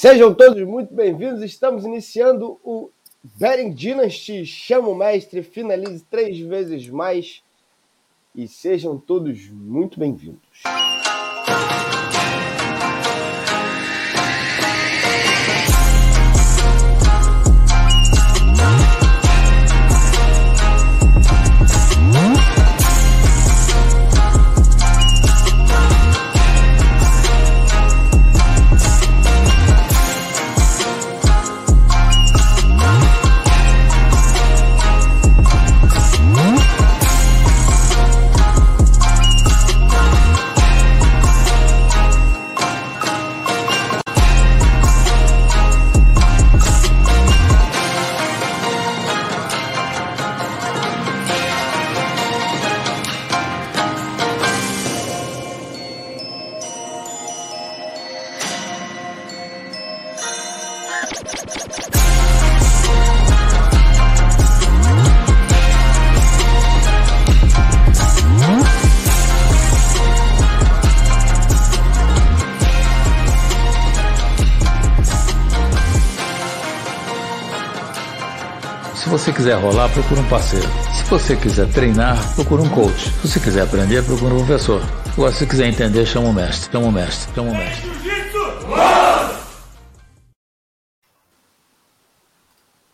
Sejam todos muito bem-vindos. Estamos iniciando o Bering Dynasty. Chama o mestre, finalize três vezes mais e sejam todos muito bem-vindos. Quiser rolar, procura um parceiro. Se você quiser treinar, procura um coach. Se você quiser aprender, procura um professor. Agora, se quiser entender, chama o mestre. Chama o mestre. Chama o mestre.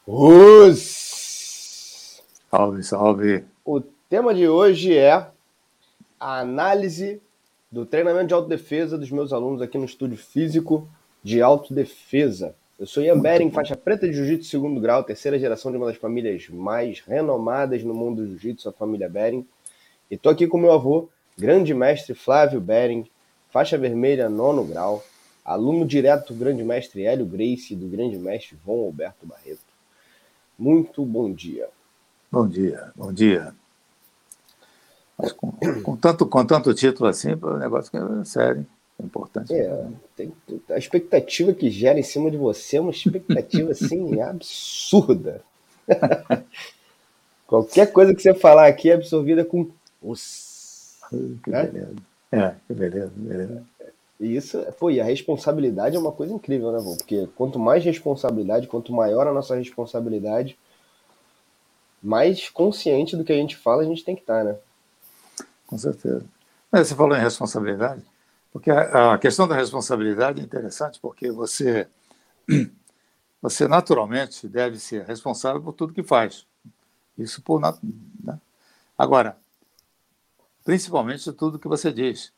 Os... Salve, salve. O tema de hoje é a análise do treinamento de autodefesa dos meus alunos aqui no estúdio físico de autodefesa. Eu sou Ian Bering, faixa preta de Jiu-Jitsu segundo grau, terceira geração de uma das famílias mais renomadas no mundo do Jiu-Jitsu, a família Bering. E tô aqui com meu avô, grande mestre Flávio Bering, faixa vermelha nono grau, aluno direto do grande mestre Hélio Grace e do grande mestre João Alberto Barreto. Muito bom dia. Bom dia, bom dia. Mas com, com tanto, com tanto título assim, o negócio é sério. É importante. É, tem, a expectativa que gera em cima de você é uma expectativa assim absurda. Qualquer coisa que você falar aqui é absorvida com os. Que né? beleza. É, que beleza, beleza. Isso, pô, e a responsabilidade é uma coisa incrível, né, vô? Porque quanto mais responsabilidade, quanto maior a nossa responsabilidade, mais consciente do que a gente fala a gente tem que estar, né? Com certeza. Mas você falou em responsabilidade. Porque a, questão da responsabilidade é interessante, porque você, você naturalmente deve ser responsável por tudo que faz. Isso por. Né? Agora, principalmente tudo que você diz.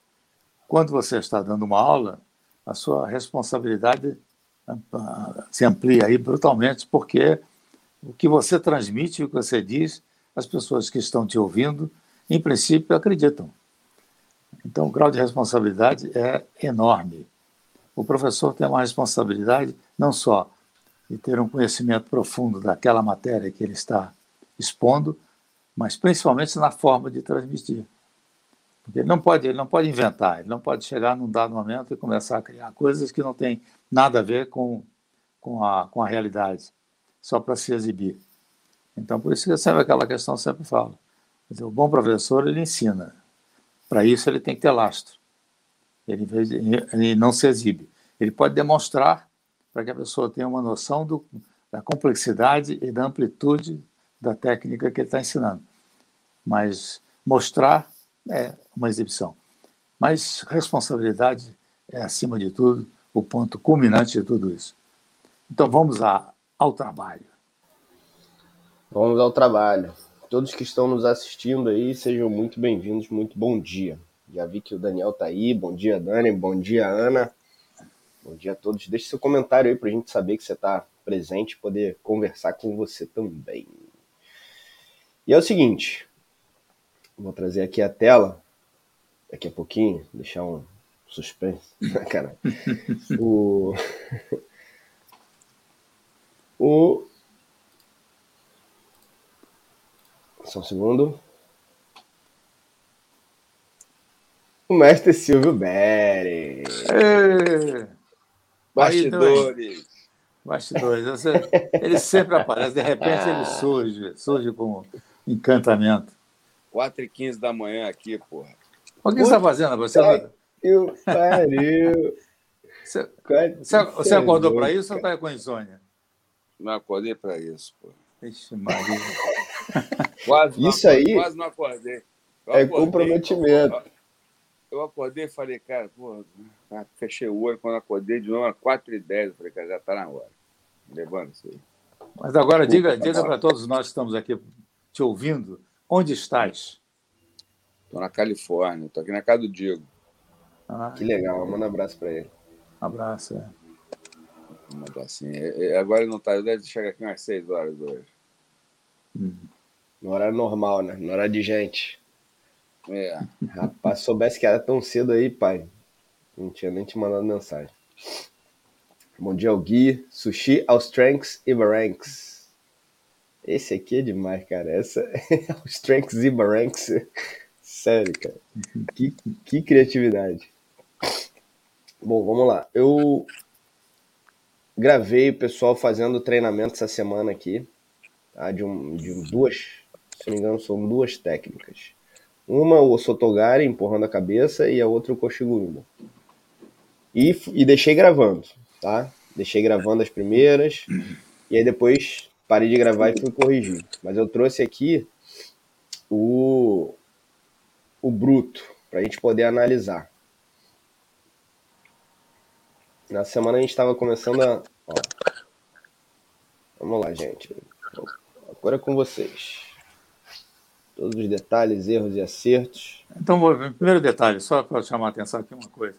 Quando você está dando uma aula, a sua responsabilidade se amplia aí brutalmente, porque o que você transmite, o que você diz, as pessoas que estão te ouvindo, em princípio, acreditam. Então, o grau de responsabilidade é enorme. O professor tem uma responsabilidade não só de ter um conhecimento profundo daquela matéria que ele está expondo, mas principalmente na forma de transmitir. Porque ele não pode, ele não pode inventar, ele não pode chegar num dado momento e começar a criar coisas que não têm nada a ver com, com, a, com a realidade, só para se exibir. Então, por isso que sempre aquela questão sempre falo. Dizer, o bom professor, ele ensina, para isso, ele tem que ter lastro. Ele, ele não se exibe. Ele pode demonstrar para que a pessoa tenha uma noção do, da complexidade e da amplitude da técnica que ele está ensinando. Mas mostrar é uma exibição. Mas responsabilidade é, acima de tudo, o ponto culminante de tudo isso. Então vamos a, ao trabalho. Vamos ao trabalho. Todos que estão nos assistindo aí, sejam muito bem-vindos, muito bom dia. Já vi que o Daniel tá aí, bom dia Dani, bom dia Ana, bom dia a todos. Deixe seu comentário aí para a gente saber que você está presente e poder conversar com você também. E é o seguinte, vou trazer aqui a tela, daqui a pouquinho, deixar um suspense. Cara, o... o Só um segundo. O mestre Silvio Bere. Bastidores. Bastidores. Ele sempre aparece, de repente ele surge, surge com encantamento. 4 e 15 da manhã aqui, porra. O que você está fazendo? Você eu pariu. Você, você, você acordou para isso ou está com insônia? Não acordei para isso, pô. Ixi, Maria. quase isso aí quase não acordei. Eu é acordei, comprometimento. Eu acordei e falei, cara, pô, fechei o olho quando acordei de novo, às 4h10. Eu falei, cara, já está na hora. Levando isso aí. Mas agora diga, diga para todos nós que estamos aqui te ouvindo, onde estás? Estou na Califórnia, estou aqui na casa do Diego. Ah, que legal, manda um abraço para ele. Um abraço, é. Um abracinho. Agora ele não está, deve chegar aqui umas 6 horas hoje. Hum. No horário normal, né? No horário de gente. É. Rapaz, soubesse que era tão cedo aí, pai. Não tinha nem te mandado mensagem. Bom dia ao Gui, Sushi aos Tranks e Baranks. Esse aqui é demais, cara. Essa é os Tranks e Baranks. Sério, cara. Que, que criatividade. Bom, vamos lá. Eu gravei o pessoal fazendo treinamento essa semana aqui, tá? de, um, de duas, se não me engano, são duas técnicas. Uma o Sotogari empurrando a cabeça e a outra o Koshiguruma. E, e deixei gravando, tá? Deixei gravando as primeiras e aí depois parei de gravar e fui corrigir. Mas eu trouxe aqui o, o bruto para a gente poder analisar. Na semana a gente estava começando a. Ó. Vamos lá, gente. Agora é com vocês. Todos os detalhes, erros e acertos. Então, primeiro detalhe, só para chamar a atenção aqui uma coisa.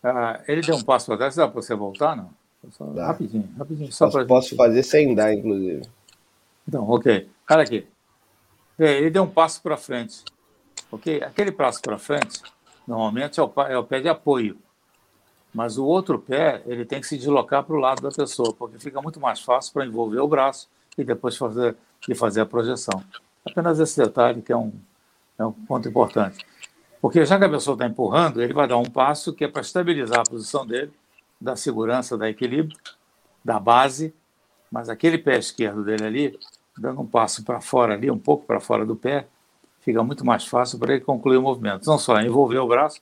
Ah, ele deu um passo para trás, dá para você voltar, não? Só, rapidinho, rapidinho. Só posso, posso fazer sem dar, inclusive. Então, ok. Olha aqui. Ele deu um passo para frente. Ok? Aquele passo para frente, normalmente é o, é o pé de apoio. Mas o outro pé, ele tem que se deslocar para o lado da pessoa, porque fica muito mais fácil para envolver o braço e depois fazer, e fazer a projeção. Apenas esse detalhe que é um, é um ponto importante. Porque já que a pessoa está empurrando, ele vai dar um passo que é para estabilizar a posição dele, da segurança, da equilíbrio, da base, mas aquele pé esquerdo dele ali, dando um passo para fora ali, um pouco para fora do pé, fica muito mais fácil para ele concluir o movimento. Não só envolver o braço,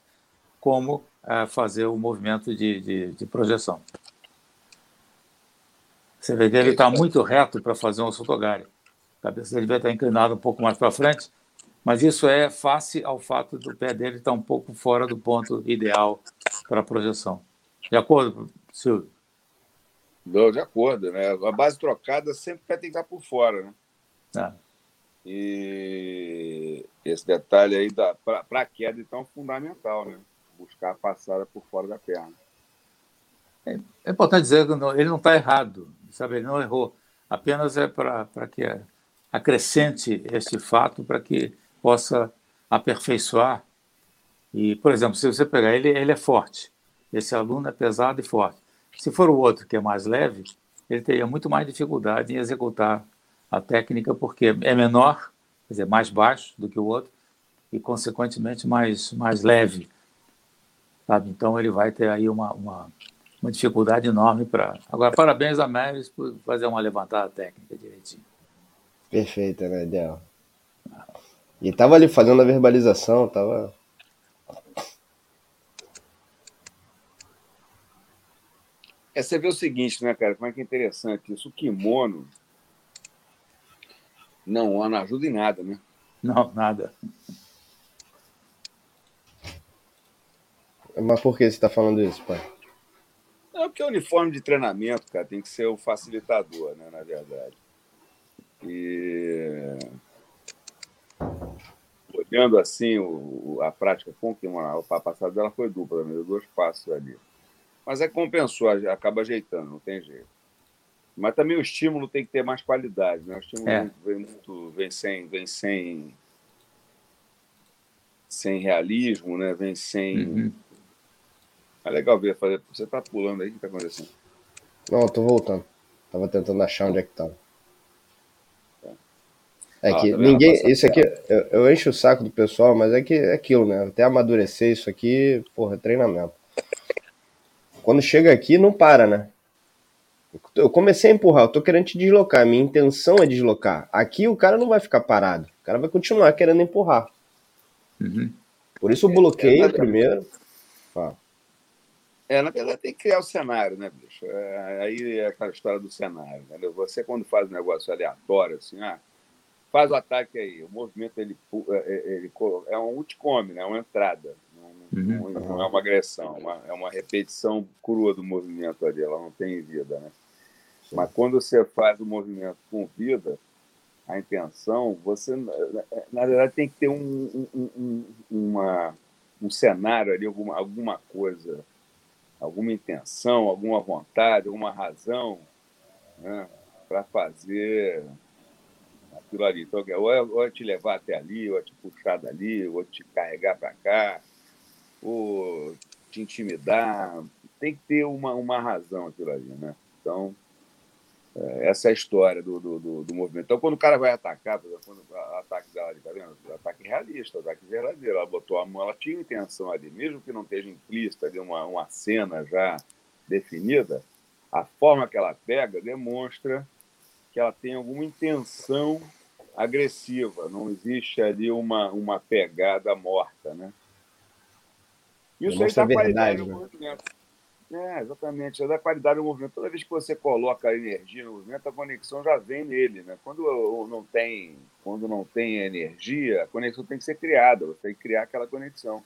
como a fazer o movimento de, de, de projeção. Você vê que ele está muito reto para fazer um sotogari. A cabeça dele vai estar inclinada um pouco mais para frente, mas isso é face ao fato do pé dele estar um pouco fora do ponto ideal para a projeção. De acordo, Silvio? de acordo, né? A base trocada sempre vai estar por fora, né? É. E esse detalhe aí para a queda, então, é fundamental, né? buscar a passada por fora da perna. É, é importante dizer que ele não está errado, sabe? Ele não errou. Apenas é para que acrescente este fato para que possa aperfeiçoar. E, por exemplo, se você pegar ele, ele é forte. Esse aluno é pesado e forte. Se for o outro que é mais leve, ele teria muito mais dificuldade em executar a técnica porque é menor, quer dizer, mais baixo do que o outro e, consequentemente, mais, mais leve sabe? Então ele vai ter aí uma, uma, uma dificuldade enorme para. Agora, parabéns a Meres por fazer uma levantada técnica direitinho. Perfeita, né, Del? E tava ali fazendo a verbalização, tava. É, você vê o seguinte, né, cara? Como é que é interessante isso. O kimono não, não ajuda em nada, né? Não, nada. Mas por que você está falando isso, pai? É porque o uniforme de treinamento, cara, tem que ser o facilitador, né, na verdade. E olhando assim o, a prática com que uma, a passada dela foi dupla, né? dois passos ali. Mas é compensou, acaba ajeitando, não tem jeito. Mas também o estímulo tem que ter mais qualidade, né? O estímulo é. vem muito, vem sem, vem sem, sem realismo, né? Vem sem uhum. É legal ver fazer. Você tá pulando aí, o que tá acontecendo? Não, eu tô voltando. Tava tentando achar onde é que tava. É ah, que tá ninguém. Isso aqui, eu, eu, encho o saco do pessoal, mas é que é aquilo, né? Até amadurecer isso aqui, porra, é treinamento. Quando chega aqui, não para, né? Eu comecei a empurrar, eu tô querendo te deslocar. Minha intenção é deslocar. Aqui o cara não vai ficar parado. O cara vai continuar querendo empurrar. Uhum. Por isso eu bloqueei é, é, primeiro. Fala. É, na verdade tem que criar o cenário, né, bicho? É, aí é aquela história do cenário, entendeu? Você quando faz um negócio aleatório, assim, ah, faz o ataque aí, o movimento ele, é, é, ele, é um ulticome, né? É uma entrada, não, não, uhum. não é uma agressão, uma, é uma repetição crua do movimento ali, ela não tem vida, né? Mas quando você faz o movimento com vida, a intenção, você, na verdade, tem que ter um, um, um, uma, um cenário ali, alguma, alguma coisa, alguma intenção, alguma vontade, alguma razão né, para fazer aquilo ali. Então, ou é, ou é te levar até ali, ou é te puxar dali, ou te carregar para cá, ou te intimidar. Tem que ter uma, uma razão aquilo ali, né? Então, é, essa é a história do, do, do, do, movimento. Então, quando o cara vai atacar, por exemplo, quando o ataque dela ali, tá vendo? Ataque realista, ataque verdadeiro. Ela botou a mão, ela tinha intenção ali, mesmo que não esteja implícita ali uma, uma cena já definida, a forma que ela pega demonstra que ela tem alguma intenção agressiva, não existe ali uma, uma pegada morta, né? Isso aí dá qualidade no movimento. É, exatamente. É da qualidade do movimento. Toda vez que você coloca energia no movimento, a conexão já vem nele. Né? Quando não tem, quando não tem energia, a conexão tem que ser criada. Você tem que criar aquela conexão.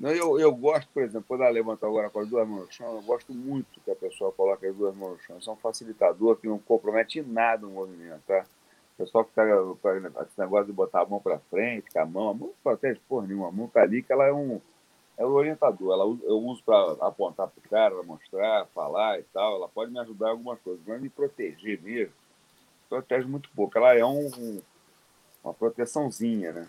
Eu, eu gosto, por exemplo, quando ela levanta agora com as duas mãos no chão, eu gosto muito que a pessoa coloque as duas mãos no chão. Isso é um facilitador que não compromete nada o movimento. Tá? O pessoal que está esse negócio de botar a mão para frente, com a mão, a mão não protege porra nenhuma, a mão está ali, que ela é um é o orientador. Ela, eu uso para apontar para o cara, mostrar, falar e tal. Ela pode me ajudar em algumas coisas, mas me proteger mesmo, protege muito pouco. Ela é um, um uma proteçãozinha, né?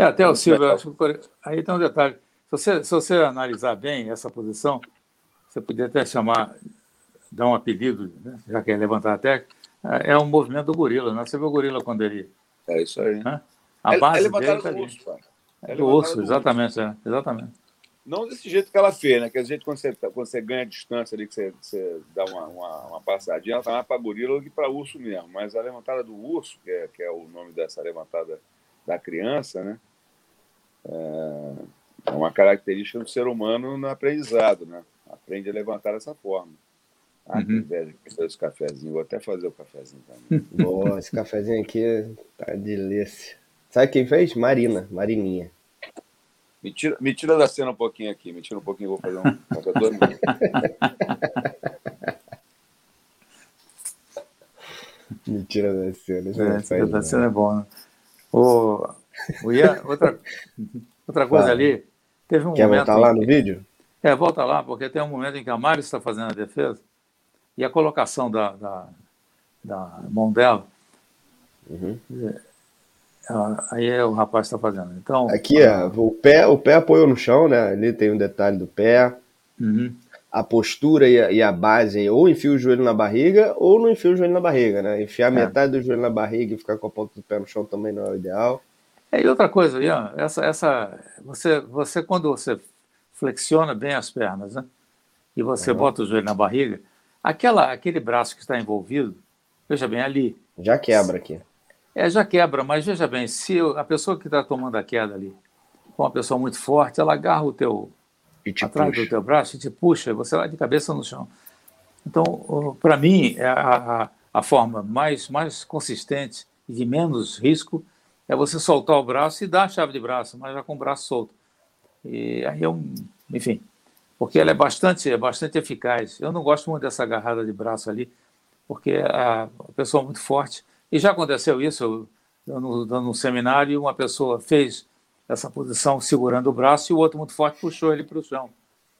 É, até o Silvio, acho que aí tem um detalhe. Se você, se você analisar bem essa posição, você poderia até chamar, dar um apelido, né? já que é levantar a técnica, é um movimento do gorila, né? Você vê o gorila quando ele. É isso aí. Né? A base é dele tá urso, é do osso, exatamente, é, exatamente. Não desse jeito que ela fez, né? Que a gente, quando você, quando você ganha distância ali, que você, você dá uma, uma, uma passadinha, ela tá mais para gorila do que para urso mesmo. Mas a levantada do urso, que é, que é o nome dessa levantada da criança, né? É, é uma característica do ser humano no aprendizado, né? Aprende a levantar dessa forma. Ah, uhum. que inveja que esse cafezinho. Vou até fazer o cafezinho também. Boa, esse cafezinho aqui tá delícia. Sabe quem fez? Marina, Marininha. Me tira, me tira da cena um pouquinho aqui, me tira um pouquinho, vou fazer um café Me tira da cena. É, tira da cena é bom, né? O Ian, outra, outra coisa ali, teve um Quer momento. Quer voltar lá no que, vídeo? É, volta lá, porque tem um momento em que a Mari está fazendo a defesa e a colocação da, da, da mão dela. Uhum. É, Aí é o rapaz está fazendo. Então, Aqui, é, o pé, o pé apoiou no chão, né? Ali tem um detalhe do pé. Uhum. A postura e a, e a, base, ou enfia o joelho na barriga, ou não enfia o joelho na barriga, né? Enfiar é. metade do joelho na barriga e ficar com a ponta do pé no chão também não é o ideal. É, e outra coisa, Ian, essa, essa, você, você, quando você flexiona bem as pernas, né? E você uhum. bota o joelho na barriga, aquela, aquele braço que está envolvido, veja bem, ali. Já quebra aqui. É, já quebra, mas veja bem, se a pessoa que está tomando a queda ali for uma pessoa muito forte, ela agarra o teu atrás puxa. do teu braço e te puxa, você vai de cabeça no chão. Então, para mim, é a, a, a, forma mais, mais consistente e de menos risco é você soltar o braço e dar a chave de braço, mas já com o braço solto. E aí um, enfim, porque ela é bastante, é bastante eficaz. Eu não gosto muito dessa agarrada de braço ali, porque a, a pessoa é muito forte e já aconteceu isso, dando, dando um seminário, uma pessoa fez essa posição segurando o braço e o outro muito forte puxou ele para o chão.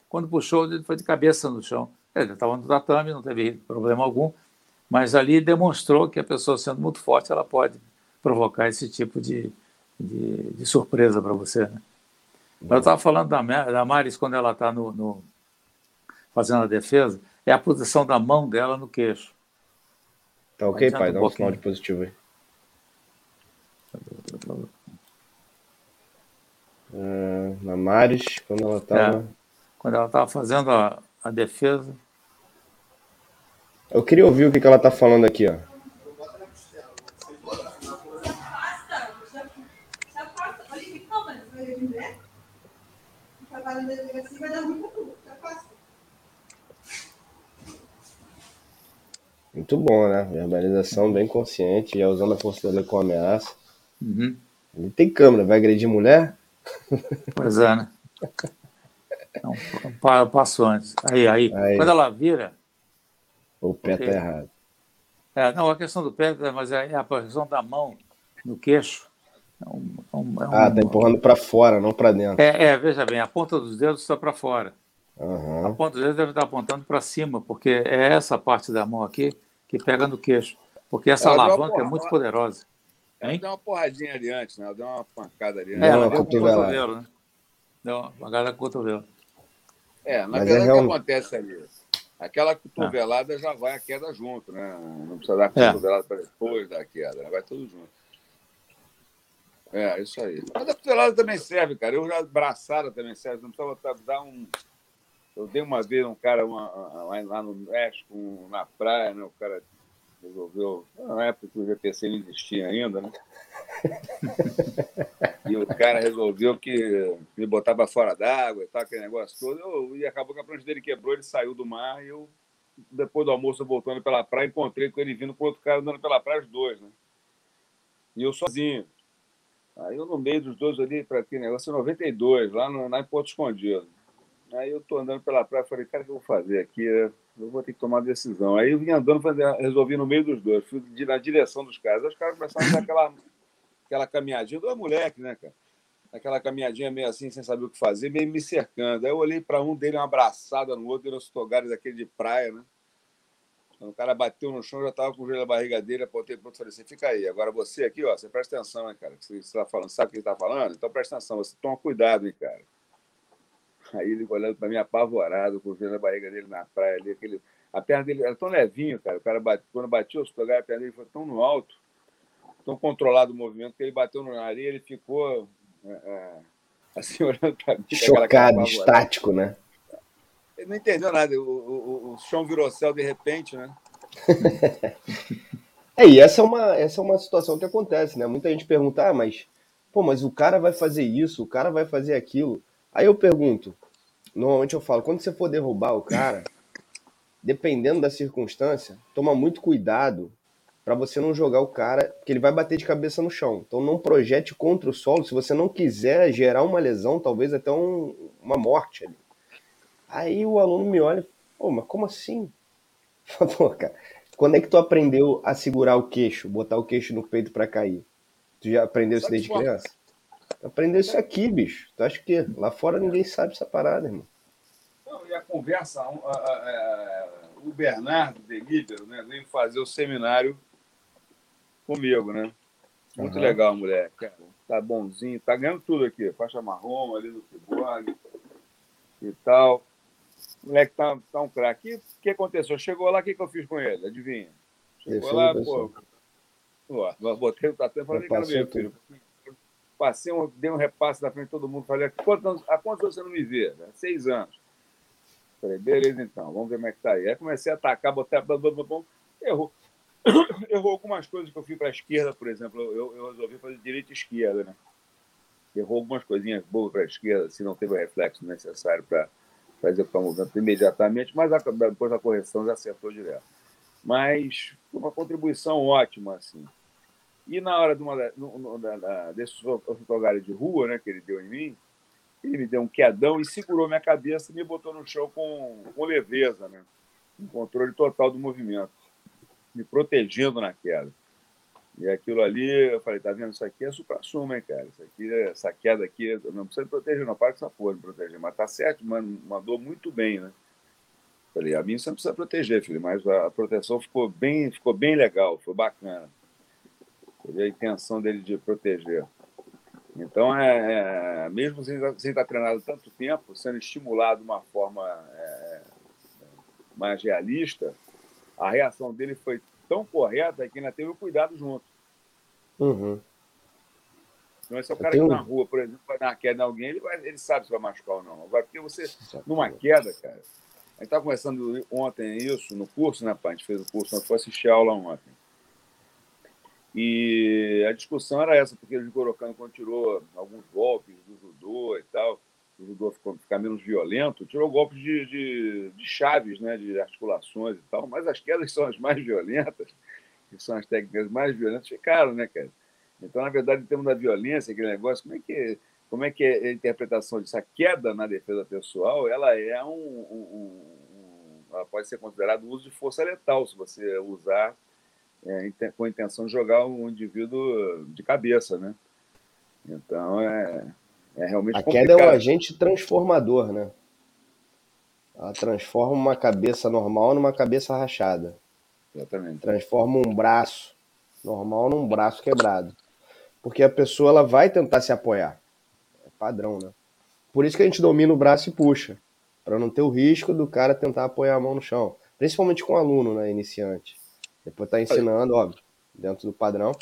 Quando puxou, ele foi de cabeça no chão. Ele estava no tatame, não teve problema algum, mas ali demonstrou que a pessoa sendo muito forte, ela pode provocar esse tipo de, de, de surpresa para você. Né? Eu estava falando da, da Maris quando ela está no, no, fazendo a defesa, é a posição da mão dela no queixo. Tá ok, pai? Dá um, sinal de positivo aí. Uh, na Maris, quando ela estava. É, quando ela estava fazendo a, a defesa. Eu queria ouvir o que, que ela está falando aqui, ó. Vai dar tudo, tá fácil. Muito bom, né? Verbalização bem consciente, já usando a força da lei como ameaça. Uhum. Ele tem câmera, vai agredir mulher? Pois é, né? Não, passo antes. Aí, aí, aí. Quando ela vira. O pé está errado. É, não, a questão do pé, mas é a posição da mão no queixo. É um, é um, é um, ah, tá empurrando para fora, não para dentro. É, é, veja bem, a ponta dos dedos está para fora. Uhum. A ponta dos dedos deve estar apontando para cima, porque é essa parte da mão aqui que pega no queixo. Porque essa ela alavanca é muito poderosa. Ela deu uma porradinha ali antes, né? Ela deu uma pancada ali. É, ela deu com o cotovelo, né? Deu uma pancada com o cotovelo. É, na Mas verdade, é o que acontece ali? Aquela cotovelada ah. já vai a queda junto, né? Não precisa dar é. cotovelada para depois da queda, né? vai tudo junto. É, isso aí. Mas a cotovelada também serve, cara. Eu já abraçada também serve. Não precisava dar um. Eu dei uma vez um cara uma, lá no México, na praia, né? O cara resolveu. Na época que o GPC não existia ainda, né? e o cara resolveu que me botava fora d'água e tal, aquele negócio todo. Eu, e acabou que a prancha dele quebrou, ele saiu do mar e eu, depois do almoço, voltando pela praia, encontrei com ele vindo com outro cara andando pela praia, os dois, né? E eu sozinho. Aí eu no meio dos dois ali, para aquele negócio, 92, lá, no, lá em Porto Escondido. Aí eu tô andando pela praia, falei, cara, o que eu vou fazer aqui? Eu vou ter que tomar decisão. Aí eu vim andando, resolvi no meio dos dois, fui na direção dos caras. Aí os caras começaram a dar aquela aquela caminhadinha, do moleque, né, cara? Aquela caminhadinha meio assim, sem saber o que fazer, meio me cercando. Aí eu olhei para um dele, uma abraçada no outro, eram togares daquele de praia, né? Quando o cara bateu no chão, já tava com o joelho na barriga dele, apontei para outro e falei assim: fica aí. Agora você aqui, ó, você presta atenção, hein, cara? Você está falando, sabe o que ele está falando? Então presta atenção, você toma cuidado, hein, cara. Aí ele olhando para mim apavorado, com o joelho na barriga dele na praia ali, aquele. A perna dele era tão levinho, cara. O cara bate... quando bateu os togares, a perna dele foi tão no alto tão controlado o movimento que ele bateu na areia, ele ficou é, é assim olhando para mim. Chocado, estático, né? Ele não entendeu nada. O, o, o chão virou céu de repente, né? é, e essa é, uma, essa é uma situação que acontece, né? Muita gente pergunta, ah, mas, pô, mas o cara vai fazer isso, o cara vai fazer aquilo. Aí eu pergunto, normalmente eu falo, quando você for derrubar o cara, dependendo da circunstância, toma muito cuidado para você não jogar o cara, que ele vai bater de cabeça no chão. Então não projete contra o solo se você não quiser gerar uma lesão, talvez até um, uma morte ali. Aí o aluno me olha, pô, mas como assim? Pô, cara, quando é que tu aprendeu a segurar o queixo, botar o queixo no peito para cair? Tu já aprendeu isso desde criança? Aprendeu isso aqui, bicho. Tu acha que lá fora ninguém sabe essa parada, irmão? Não, e a conversa, o Bernardo Delíbero, né, veio fazer o seminário comigo, né? Muito uhum. legal, moleque. Cara. Tá bonzinho, tá ganhando tudo aqui. Faixa marrom ali no Fibone e tal. O moleque tá, tá um craque. O que aconteceu? Chegou lá, o que, que eu fiz com ele? Adivinha? Chegou lá, pô. Pô, botei o tatame e falei, cara, meu filho. Passei um, dei um repasse na frente de todo mundo. Falei, há quantos há quantos anos você não me vê? Seis anos. Falei, beleza então, vamos ver como é que tá aí. Aí comecei a atacar, botar, errou. errou algumas coisas que eu fui para a esquerda, por exemplo. Eu, eu resolvi fazer direita e esquerda, né? Errou algumas coisinhas boas para a esquerda, se não teve o reflexo necessário para fazer o movimento imediatamente, mas depois da correção já acertou direto. Mas foi uma contribuição ótima, assim. E na hora de uma, no, na, desse fotogário de rua, né, que ele deu em mim, ele me deu um quedão e segurou minha cabeça e me botou no chão com, com leveza, né? Um controle total do movimento me protegendo na queda. E aquilo ali, eu falei, tá vendo? Isso aqui é supra-suma, hein, cara? Isso aqui, essa queda aqui, não precisa proteger, não, para com essa porra de proteger. Mas tá certo, mandou muito bem, né? Falei, a mim você não precisa proteger, filho, mas a proteção ficou bem, ficou bem legal, foi bacana. A intenção dele de proteger. Então, é, é mesmo sem, sem estar treinado tanto tempo, sendo estimulado de uma forma é, mais realista, a reação dele foi tão correta que ainda teve o cuidado junto. Uhum. Então, esse é o cara que um... na rua, por exemplo, vai dar uma queda em alguém, ele, vai, ele sabe se vai machucar ou não. Vai porque você, numa queda, cara. A gente estava conversando ontem isso no curso, né, pai? A gente fez o curso, nós foi assistir a aula ontem. E a discussão era essa, porque o Jigoro quando tirou alguns golpes do judô e tal, o judô ficar menos violento, tirou golpes de, de, de, chaves, né, de articulações e tal, mas as quedas são as mais violentas, que são as técnicas mais violentas, ficaram, né, cara? Então, na verdade, em termos da violência, aquele negócio, como é que, como é, que é a interpretação disso? A queda na defesa pessoal, ela é um, um, um ela pode ser considerada uso de força letal, se você usar é, com a intenção de jogar um indivíduo de cabeça, né? Então, é, é realmente A queda complicado. é um agente transformador, né? Ela transforma uma cabeça normal numa cabeça rachada. Exatamente. Transforma um braço normal num braço quebrado. Porque a pessoa ela vai tentar se apoiar. É padrão, né? Por isso que a gente domina o braço e puxa. Para não ter o risco do cara tentar apoiar a mão no chão. Principalmente com aluno, né? Iniciante. Depois tá ensinando, óbvio, dentro do padrão.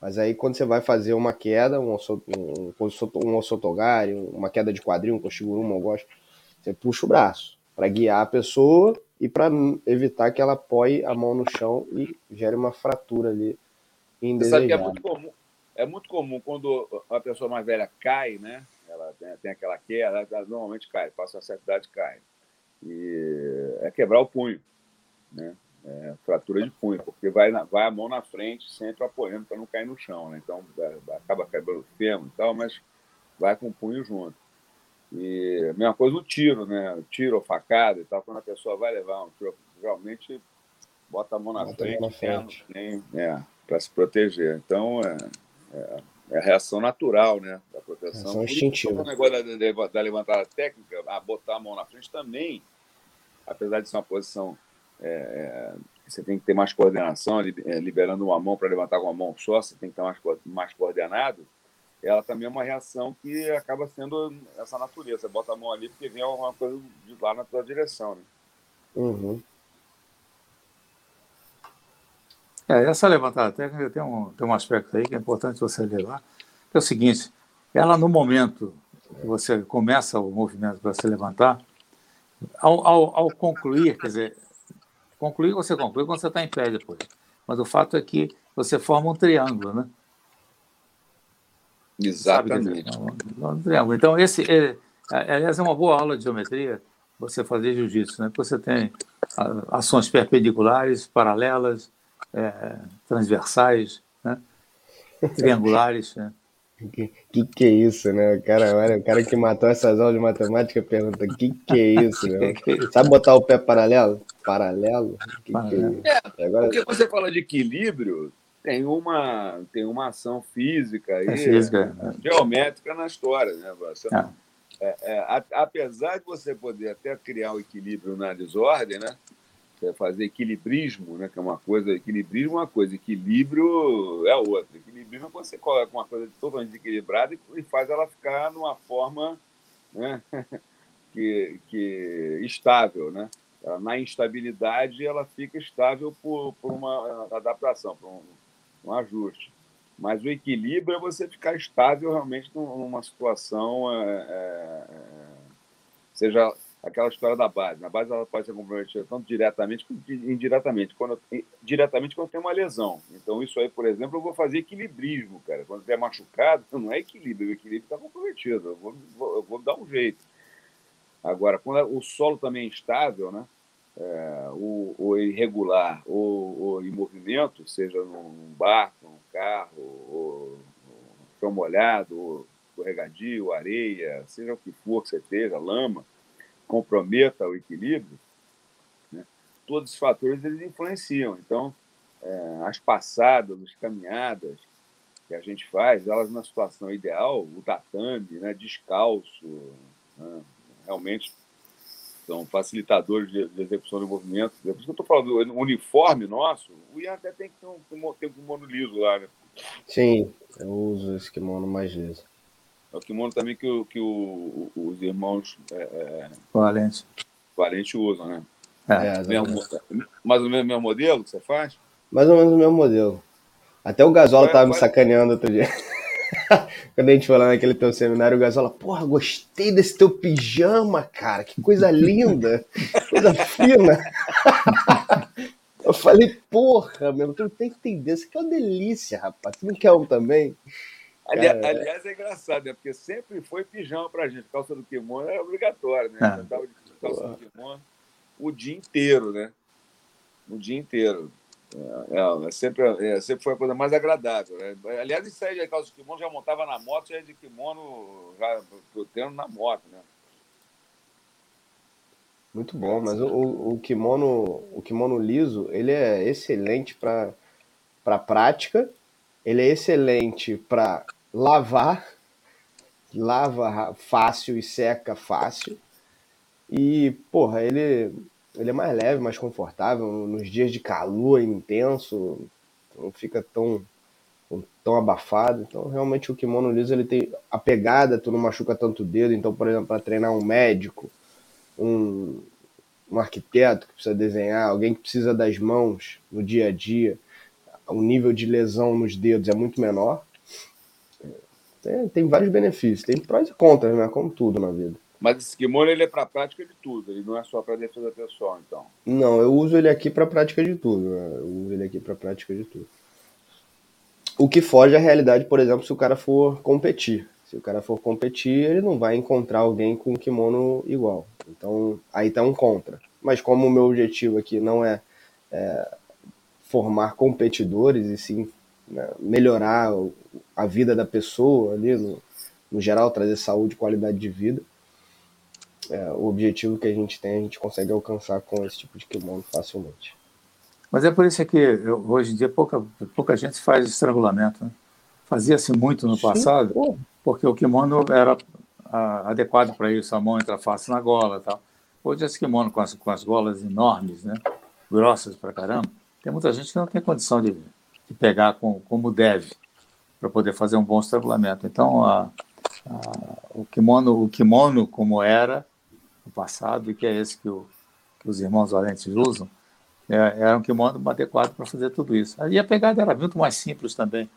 Mas aí quando você vai fazer uma queda, um, um, um osotogari, uma queda de quadril, um koshiguruma, eu gosto, você puxa o braço para guiar a pessoa e para evitar que ela apoie a mão no chão e gere uma fratura ali indesejada. Você sabe que é muito comum, é muito comum quando a pessoa mais velha cai, né? Ela tem, tem aquela queda, ela normalmente cai, passa uma certa idade cai. E é quebrar o punho, né? é, fratura de punho, porque vai, na, vai a mão na frente, sempre apoiando para não cair no chão. Né? Então, é, acaba quebrando o fêmur e tal, mas vai com o punho junto. E a mesma coisa o tiro, né? tiro ou facada e tal, quando a pessoa vai levar um tiro, realmente bota a mão na bota frente, na frente. Nem, é, para se proteger. Então, é, é, é, a reação natural né, da proteção. Reação instintiva. O negócio da, da levantada técnica, a botar a mão na frente também, apesar de ser uma posição é, é, você tem que ter mais coordenação, é, liberando uma mão para levantar com uma mão só, você tem que estar mais, mais coordenado. Ela também é uma reação que acaba sendo essa natureza. Você bota a mão ali porque vem alguma coisa de lá na tua direção. Né? Uhum. É, essa levantada técnica tem um, tem um aspecto aí que é importante você levar, que é o seguinte, ela no momento que você começa o movimento para se levantar, ao, ao, ao concluir, quer dizer, Concluir, você conclui quando você está em pé depois. Mas o fato é que você forma um triângulo, né? Exatamente. Um triângulo. Então, esse, é, aliás, é uma boa aula de geometria você fazer jiu-jitsu, né? Você tem ações perpendiculares, paralelas, é, transversais, né? triangulares. Né? Que, que que é isso, né? O cara, olha, o cara que matou essas aulas de matemática pergunta: que que é isso, né? Sabe botar o pé paralelo? Paralelo? Que paralelo. Que é, é Agora... Porque você fala de equilíbrio, tem uma, tem uma ação física aí, é física. É. geométrica na história, né? Você, é. É, é apesar de você poder até criar um equilíbrio na desordem, né? é fazer equilibrismo, né, que é uma coisa, equilibrismo é uma coisa, equilíbrio é outra. Equilibrismo é quando você coloca uma coisa totalmente desequilibrada e faz ela ficar numa forma né, que, que estável, né? Na instabilidade ela fica estável por, por uma adaptação, por um, um ajuste. Mas o equilíbrio é você ficar estável realmente numa situação, é, é, é seja aquela história da base. A base ela pode ser comprometida tanto diretamente quanto indiretamente. Quando, diretamente quando tem uma lesão. Então, isso aí, por exemplo, eu vou fazer equilibrismo, cara. Quando estiver machucado, não é equilíbrio, o equilíbrio está comprometido. Eu vou, vou, eu vou, dar um jeito. Agora, quando o solo também é instável, né? É, o, o, irregular ou, ou, em movimento, seja num barco, num carro, ou, ou chão molhado, ou escorregadio, areia, seja o que for que você esteja, lama, comprometa o equilíbrio, né, todos os fatores eles influenciam. Então, é, as passadas, as caminhadas que a gente faz, elas na situação ideal, o tatame, né, descalço, né, realmente são facilitadores de, de, execução do movimento. É por isso que eu estou falando, o uniforme nosso, o Ian até tem que ter um, tem um kimono liso lá, né? Sim, eu uso esse kimono mais liso. É o kimono também que, o, que o, os irmãos é, é, Valente. Valente usam, né? É, mesmo, mais ou menos o mesmo modelo que você faz? Mais ou menos o mesmo modelo. Até o Gasola estava me sacaneando outro dia. Quando a gente foi lá naquele teu seminário, o Gasola, porra, gostei desse teu pijama, cara, que coisa linda, coisa fina. Eu falei, porra, meu, tu tem que entender, isso aqui é uma delícia, rapaz. Tu não quer um também? Ali, aliás, é engraçado, né? Porque sempre foi pijama pra gente. Calça do kimono era obrigatório, né? É. De calça do kimono o dia inteiro, né? O dia inteiro. É, é, sempre, é, sempre foi a coisa mais agradável. Né? Aliás, isso aí de calça de kimono já montava na moto, já de kimono, já tendo na moto, né? Muito bom, mas o, o, kimono, o kimono liso, ele é excelente para para prática, ele é excelente para lavar, lava fácil e seca fácil. E, porra, ele ele é mais leve, mais confortável nos dias de calor intenso, não fica tão tão abafado. Então, realmente o kimono liso ele tem a pegada, tu não machuca tanto o dedo. Então, por exemplo, para treinar um médico, um, um arquiteto que precisa desenhar, alguém que precisa das mãos no dia a dia, o nível de lesão nos dedos é muito menor. Tem, tem vários benefícios, tem prós e contras, né? Como tudo na vida. Mas esse kimono ele é para prática de tudo, ele não é só para defesa pessoal, então. Não, eu uso ele aqui para prática de tudo. Né? Eu uso ele aqui para prática de tudo. O que foge à realidade, por exemplo, se o cara for competir. Se o cara for competir, ele não vai encontrar alguém com um kimono igual. Então, aí tá um contra. Mas como o meu objetivo aqui não é, é formar competidores e sim né, melhorar a vida da pessoa ali, no, no geral, trazer saúde e qualidade de vida, é, o objetivo que a gente tem, a gente consegue alcançar com esse tipo de kimono facilmente. Mas é por isso que eu, hoje em dia pouca, pouca gente faz estrangulamento. Né? Fazia-se muito no passado, Sim, porque o kimono era a, adequado para isso, a mão entra fácil na gola tal. Hoje esse kimono com as, com as golas enormes, né? grossas para caramba, tem muita gente que não tem condição de, de pegar com, como deve para poder fazer um bom estrangulamento. Então, a, a, o, kimono, o kimono como era, no passado, e que é esse que, o, que os irmãos valentes usam, é, era um kimono adequado para fazer tudo isso. E a pegada era muito mais simples também.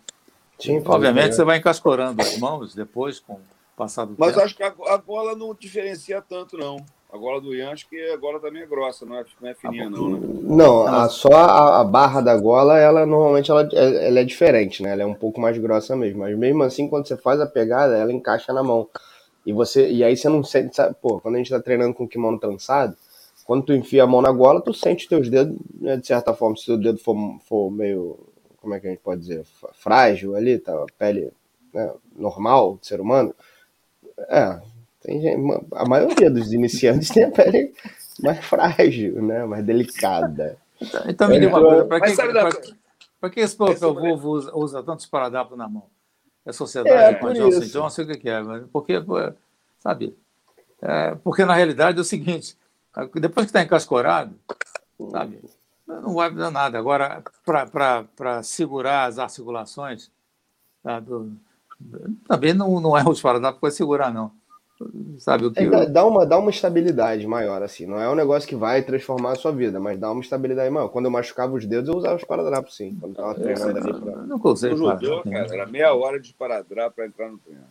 Sim, Obviamente, você vai encascorando as mãos depois, com o passar do Mas tempo. acho que a, a gola não diferencia tanto, não. A gola do Ian, acho que a gola também é grossa, não é, não é fininha, não, né? Não, a, só a, a, barra da gola, ela normalmente ela, ela é diferente, né? Ela é um pouco mais grossa mesmo. Mas mesmo assim, quando você faz a pegada, ela encaixa na mão. E você e aí você não sente, sabe? Pô, quando a gente tá treinando com kimono trançado, quando tu enfia a mão na gola, tu sente os teus dedos, né, de certa forma, se o dedo for, for meio, como é que a gente pode dizer, frágil ali, tá, a pele né, normal do ser humano, é, tem gente, a maioria dos iniciantes tem a pele mais frágil, né, mais delicada. Então, então me diga uma coisa, para que, pra, que esse papel vovô usa, usa tantos paradapos na mão? É sociedade é, com a Johnson Johnson, o que, é? Porque, sabe, é, porque na realidade é o seguinte, depois que está encascorado, sabe, não vai dar nada. Agora, para segurar as articulações, tá, do, também não, não é o que vai segurar, não. Sabe o que? É, dá, uma, dá uma estabilidade maior, assim. Não é um negócio que vai transformar a sua vida, mas dá uma estabilidade maior. Quando eu machucava os dedos, eu usava os esparadrapo, sim. Quando tava treinando ali pra. Não consigo. Judô, cara, era meia hora de esparadrapo para entrar no treino.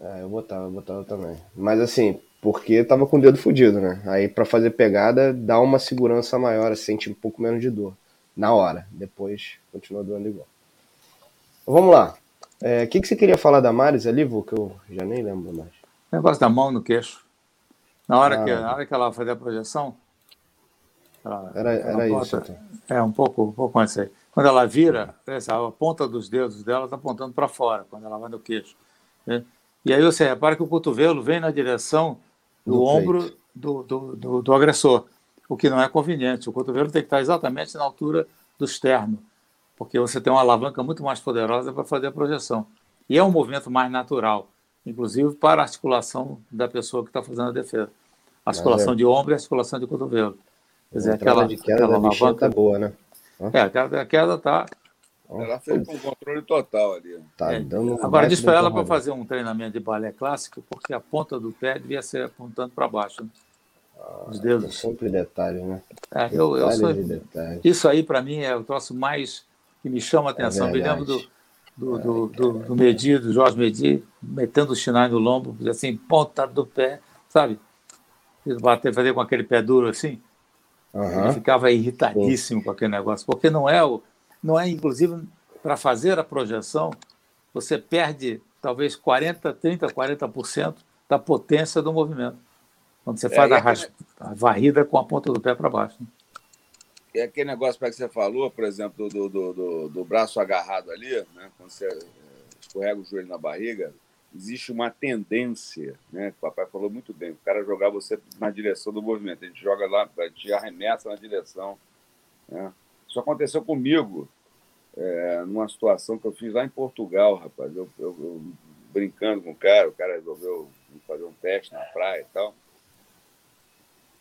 É, eu botava, eu botava também. Mas assim, porque tava com o dedo fudido, né? Aí para fazer pegada dá uma segurança maior, sente um pouco menos de dor na hora. Depois continua doendo igual. Vamos lá. O é, que, que você queria falar da Maris ali, Vô, que eu já nem lembro mais. O negócio da mão no queixo. Na hora, ah, que, na hora que ela fazia a projeção. Ela, era era ela isso. Bota, é, um pouco, um pouco antes aí. Quando ela vira, a ponta dos dedos dela está apontando para fora, quando ela vai no queixo. Né? E aí você repara que o cotovelo vem na direção do, do ombro do, do, do, do, agressor, o que não é conveniente. O cotovelo tem que estar exatamente na altura do externo, porque você tem uma alavanca muito mais poderosa para fazer a projeção. E é um movimento mais natural, inclusive para a articulação da pessoa que está fazendo a defesa. A articulação é. de ombro e a articulação de cotovelo. Quer dizer, aquela, de queda aquela alavanca. Tá boa, né? É, a queda está ela fez com controle total ali. Tá é. Agora, diz para ela para fazer um treinamento de balé clássico, porque a ponta do pé devia ser apontando para baixo. Né? Ah, Os dedos. Sempre detalhes, né? É, eu, eu sou... Isso aí, para mim, é o troço mais que me chama a é atenção. É me lembro do, do, do, do, do Medi, do Jorge Medi, metendo o chinai no lombo, assim, ponta do pé, sabe? Bater, fazer com aquele pé duro assim. Uhum. Ele ficava irritadíssimo Sim. com aquele negócio, porque não é o não é, inclusive, para fazer a projeção, você perde talvez 40, 30, 40% da potência do movimento. Quando você é, faz a, aquele... a, varrida com a ponta do pé para baixo. Né? E aquele negócio que você falou, por exemplo, do, do, do, do braço agarrado ali, né? quando você eh, escorrega o joelho na barriga, existe uma tendência, né? O papai falou muito bem, o cara jogar você na direção do movimento. A gente joga lá, a gente arremessa na direção. Né? Isso aconteceu comigo é, numa situação que eu fiz lá em Portugal, rapaz. Eu, eu, eu, brincando com o cara, o cara resolveu fazer um teste na praia e tal.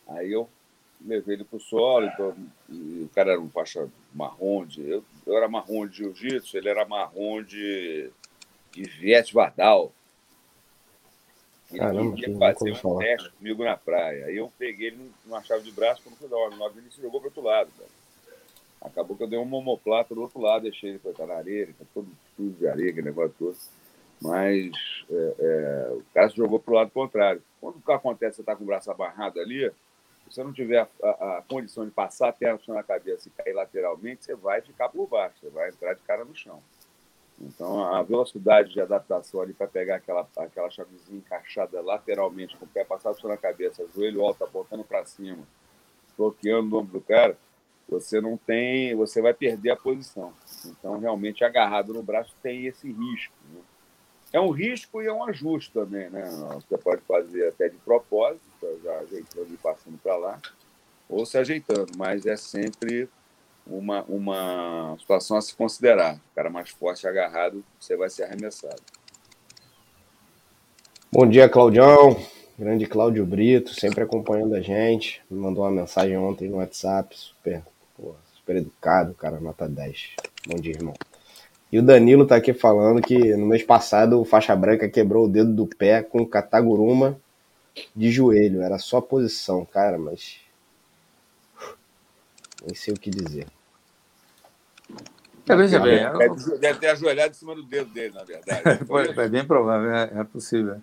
Aí eu levei ele para o solo, então, e o cara era um faixa marrom de. Eu, eu era marrom de jiu-jitsu, ele era marrom de, de Viet Vardal. Ele Caramba, ia fazer um falar. teste comigo na praia. Aí eu peguei ele numa chave de braço, quando foi da hora, ele se jogou para outro lado. Cara. Acabou que eu dei uma homoplata do outro lado, deixei ele para na areia, ele tá todo sujo de areia, aquele negócio todo. Mas é, é, o cara se jogou para o lado contrário. Quando o que acontece, você está com o braço abarrado ali, se você não tiver a, a, a, condição de passar a perna na cabeça e cair lateralmente, você vai ficar por baixo, você vai entrar de cara no chão. Então, a velocidade de adaptação ali para pegar aquela, aquela chavezinha encaixada lateralmente, com o pé passado na cabeça, joelho alto, apontando para cima, bloqueando o ombro do cara, você não tem, você vai perder a posição. Então, realmente, agarrado no braço tem esse risco. Né? É um risco e é um ajuste também, né? Você pode fazer até de propósito, já ajeitando e passando para lá, ou se ajeitando, mas é sempre uma, uma situação a se considerar. O cara mais forte agarrado, você vai ser arremessado. Bom dia, Claudião. Grande Cláudio Brito, sempre acompanhando a gente. Me mandou uma mensagem ontem no WhatsApp, super, pô, super educado, cara, nota 10. Bom dia, irmão. E o Danilo tá aqui falando que no mês passado o faixa branca quebrou o dedo do pé com cataguruma de joelho. Era só posição, cara, mas. Nem sei o que dizer. É, veja bem. Deve, deve ter ajoelhado em cima do dedo dele, na verdade. é bem provável, é, é, possível.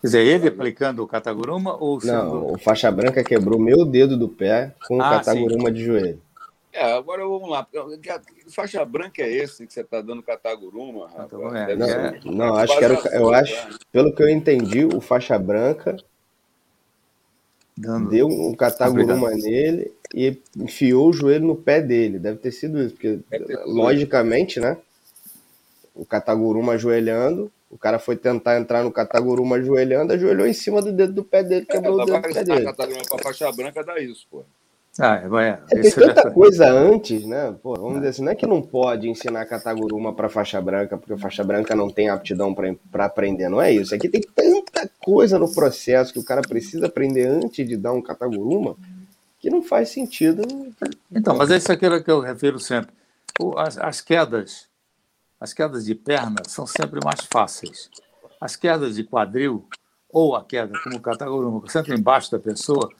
Quer dizer, ele aplicando o cataguruma ou sendo... Não, o faixa branca quebrou meu dedo do pé com o ah, cataguruma sim. de joelho. É, agora vamos lá. Que faixa branca é esse que você está dando cataguruma, rapaz? Então, é, não, é. não, acho que era. Eu acho, pelo que eu entendi, o faixa branca Dando. deu um cataguruma Obrigado. nele e enfiou o joelho no pé dele. Deve ter sido isso, porque logicamente, né? O cataguruma ajoelhando, o cara foi tentar entrar no cataguruma ajoelhando, ajoelhou em cima do dedo do pé dele, é, quebrou é, o dedo do pé dele. Cataguruma para faixa branca dá isso, pô. Ah, é, é, é tem tanta coisa antes, né? Pô, vamos dizer assim, não é que não pode ensinar Kataguruma para faixa branca, porque faixa branca não tem aptidão para aprender, não é isso. Aqui tem tanta coisa no processo que o cara precisa aprender antes de dar um Kataguruma que não faz sentido. Então, mas é isso aquilo que eu refiro sempre. As, as quedas, as quedas de perna são sempre mais fáceis. As quedas de quadril ou a queda, como o Kataguruma, sempre embaixo da pessoa,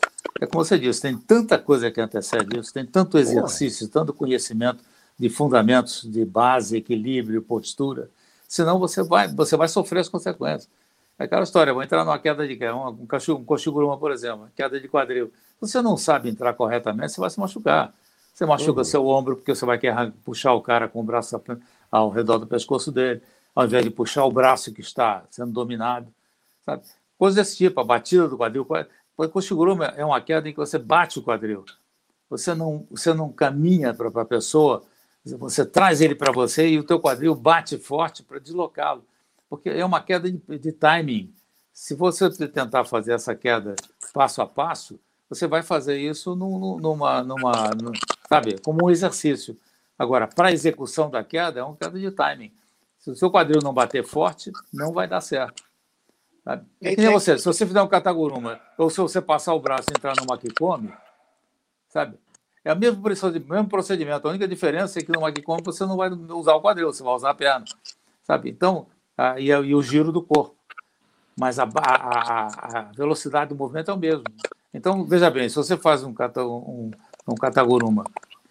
é como você disse, tem tanta coisa que antecede isso, tem tanto exercício, tanto conhecimento de fundamentos, de base, equilíbrio, postura, senão você vai, você vai sofrer as consequências. É aquela história, vou entrar numa queda de um, um, um coxiguruma, por exemplo, queda de quadril. Se você não sabe entrar corretamente, você vai se machucar. Você machuca uhum. seu ombro porque você vai querer puxar o cara com o braço ao redor do pescoço dele, ao invés de puxar o braço que está sendo dominado. Sabe? Coisas desse tipo, a batida do quadril. O Koshiguruma é uma queda em que você bate o quadril. Você não, você não caminha para a pessoa, você traz ele para você e o teu quadril bate forte para deslocá-lo. Porque é uma queda de, de timing. Se você tentar fazer essa queda passo a passo, você vai fazer isso numa, numa, numa sabe, como um exercício. Agora, para a execução da queda, é uma queda de timing. Se o seu quadril não bater forte, não vai dar certo. Sabe? É que nem você, se você fizer um cataguruma, ou se você passar o braço e entrar no maquicome, sabe? É o mesmo procedimento. A única diferença é que no maquicome você não vai usar o quadril, você vai usar a perna, sabe? Então, a, e, a, e, o giro do corpo. Mas a, a, velocidade do movimento é o mesmo. Então, veja bem, se você faz um, um, um cataguruma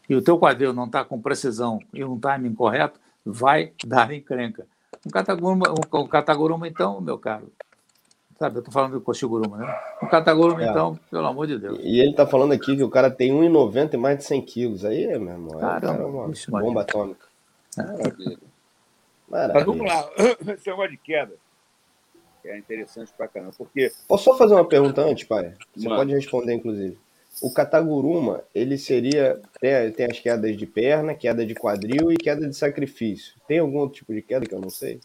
e o teu quadril não está com precisão e um timing correto, vai dar encrenca. Um cataguruma, um, um cataguruma então, meu caro, Sabe, eu tô falando do Koshiguruma, né? O Kataguruma, é. então, pelo amor de Deus. E ele tá falando aqui que o cara tem 1,90 e mais de 100 quilos. Aí, meu irmão, Caramba, é, uma bomba atômica. É. Maravilha. Mas vamos lá, esse é uma de queda. Que é interessante pra caramba. Porque. Posso só fazer uma pergunta antes, pai? Você Mano. pode responder, inclusive. O Kataguruma, ele seria. Tem, tem as quedas de perna, queda de quadril e queda de sacrifício. Tem algum outro tipo de queda que eu não sei?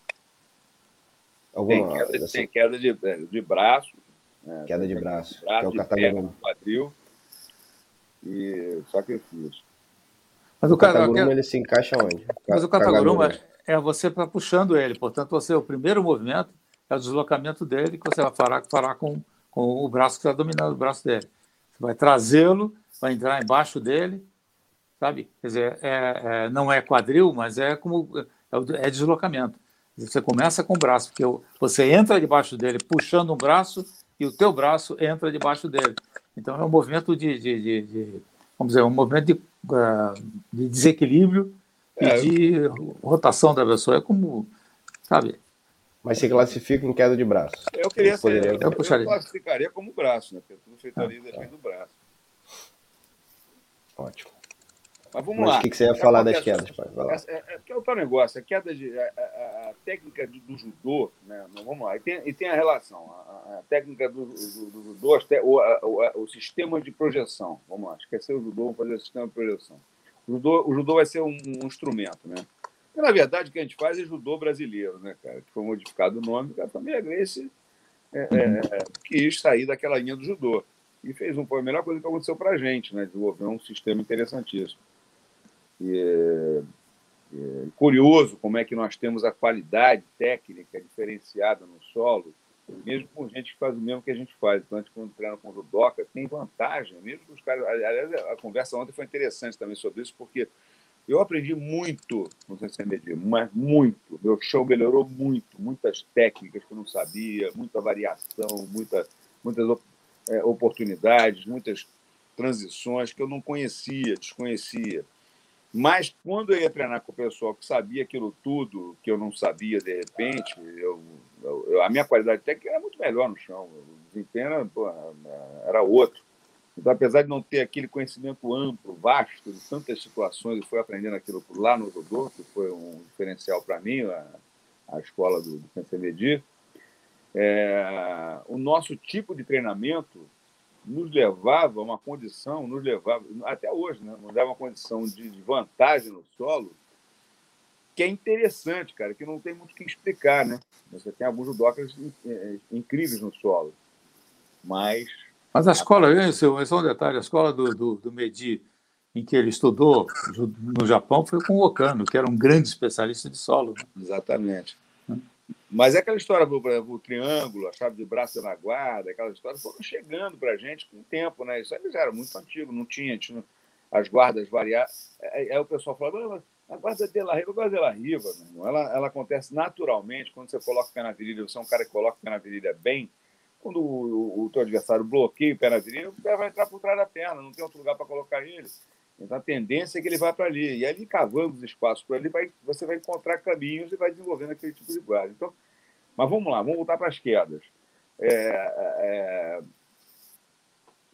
Alguma, tem, queda, dessa... tem queda de, de braço. Né? Queda de braço, de braço que é o Kataguruma. Perna, quadril e sacrifício. Mas o, o Kataguruma, ele se encaixa onde? Mas o Kataguruma é você para puxando ele. Portanto, você, o primeiro movimento é o deslocamento dele que você vai fará, fará com, com o braço que está dominando o braço dele. Você vai trazê-lo, vai entrar embaixo dele, sabe? Quer dizer, é, é, não é quadril, mas é como é, é deslocamento. Você começa com o braço, porque você entra debaixo dele puxando um braço e o teu braço entra debaixo dele. Então é um movimento de, de, de, de vamos dizer, um movimento de, uh, de desequilíbrio é. e de rotação da pessoa. É como, sabe? Mas se classifica em queda de braço. Eu queria ser, eu, eu, eu classificaria como braço, né? Porque tudo feito ali ah, depende tá. do braço. Ótimo. Mas vamos Mas lá. O que, que, você ia falar das quedas, pai? Vai lá. É, é, é o tal negócio, a queda de. A, a, a técnica do, do, judô, né? Vamos lá, e tem, e tem a relação. A, a técnica do, do, do judô, o, o, o, sistema de projeção. Vamos lá, esquecer o judô, vamos fazer o sistema de projeção. O judô, o judô vai ser um, um instrumento, né? E, na verdade, o que a gente faz é judô brasileiro, né, cara? Que foi modificado o nome, a família Grace é, é, quis sair daquela linha do judô. E fez um, foi a melhor coisa que aconteceu para a gente, né? Desenvolver um sistema interessantíssimo. É, é, curioso como é que nós temos a qualidade técnica diferenciada no solo, mesmo com gente que faz o mesmo que a gente faz. Então, a gente, quando treina com judoca, tem vantagem, mesmo os caras. Aliás, a conversa ontem foi interessante também sobre isso, porque eu aprendi muito no CCMD, mas muito. Meu show melhorou muito, muitas técnicas que eu não sabia, muita variação, muita, muitas é, oportunidades, muitas transições que eu não conhecia, desconhecia. Mas quando eu ia treinar com o pessoal que sabia aquilo tudo que eu não sabia de repente, eu, eu, a minha qualidade técnica era muito melhor no chão. O desempenho era, era outro. Então, apesar de não ter aquele conhecimento amplo, vasto, de tantas situações, eu fui aprendendo aquilo lá no Rodô, que foi um diferencial para mim, a, a, escola do, do Medir. É, o nosso tipo de treinamento nos levava a uma condição, nos levava, até hoje, né, nos leva uma condição de, de vantagem no solo que é interessante, cara, que não tem muito o que explicar, né? Você tem alguns judocas é, incríveis no solo, mas... Mas a escola, esse é um detalhe, a escola do, do, do Medi, em que ele estudou no Japão, foi com o Okano, que era um grande especialista de solo. Né? Exatamente. Mas é aquela história do, do triângulo, a chave de braço na guarda, aquela história foram chegando para a gente com o tempo, né? Isso aí já era muito antigo, não tinha, tinha as guardas variadas. Aí, aí o pessoal falava, a guarda de la riva, a guarda de la riva, ela, ela acontece naturalmente quando você coloca o pé na virilha, você é um cara que coloca o pé na virilha bem, quando o, o, o teu adversário bloqueia o pé na virilha, o pé vai entrar por trás da perna, não tem outro lugar para colocar ele. Então a tendência é que ele vá para ali. E ali, cavando os espaços por ali, vai, você vai encontrar caminhos e vai desenvolvendo aquele tipo de guarda. Então, mas vamos lá, vamos voltar para as quedas. É, é,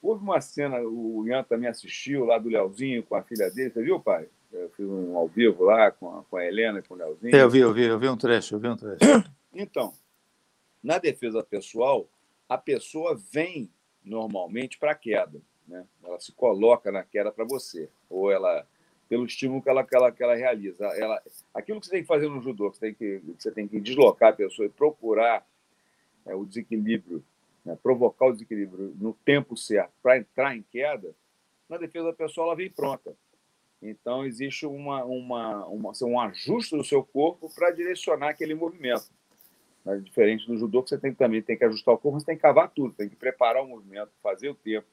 houve uma cena, o Ian também assistiu lá do Leozinho com a filha dele, você viu, pai? Eu fiz um ao vivo lá com a, com a Helena e com o Leozinho. Eu vi, eu vi, eu vi um trecho, eu vi um trecho. Então, na defesa pessoal, a pessoa vem normalmente para a queda. Né? Ela se coloca na queda para você, ou ela pelo estímulo que ela, que ela, que ela realiza. Ela, aquilo que você tem que fazer no judô, que você tem que, você tem que deslocar a pessoa e procurar é, o desequilíbrio, né? provocar o desequilíbrio no tempo certo para entrar em queda, na defesa da pessoa ela vem pronta. Então, existe uma, uma, uma, assim, um ajuste do seu corpo para direcionar aquele movimento. É diferente do judô, que você tem, também tem que ajustar o corpo, você tem que cavar tudo, tem que preparar o movimento, fazer o tempo,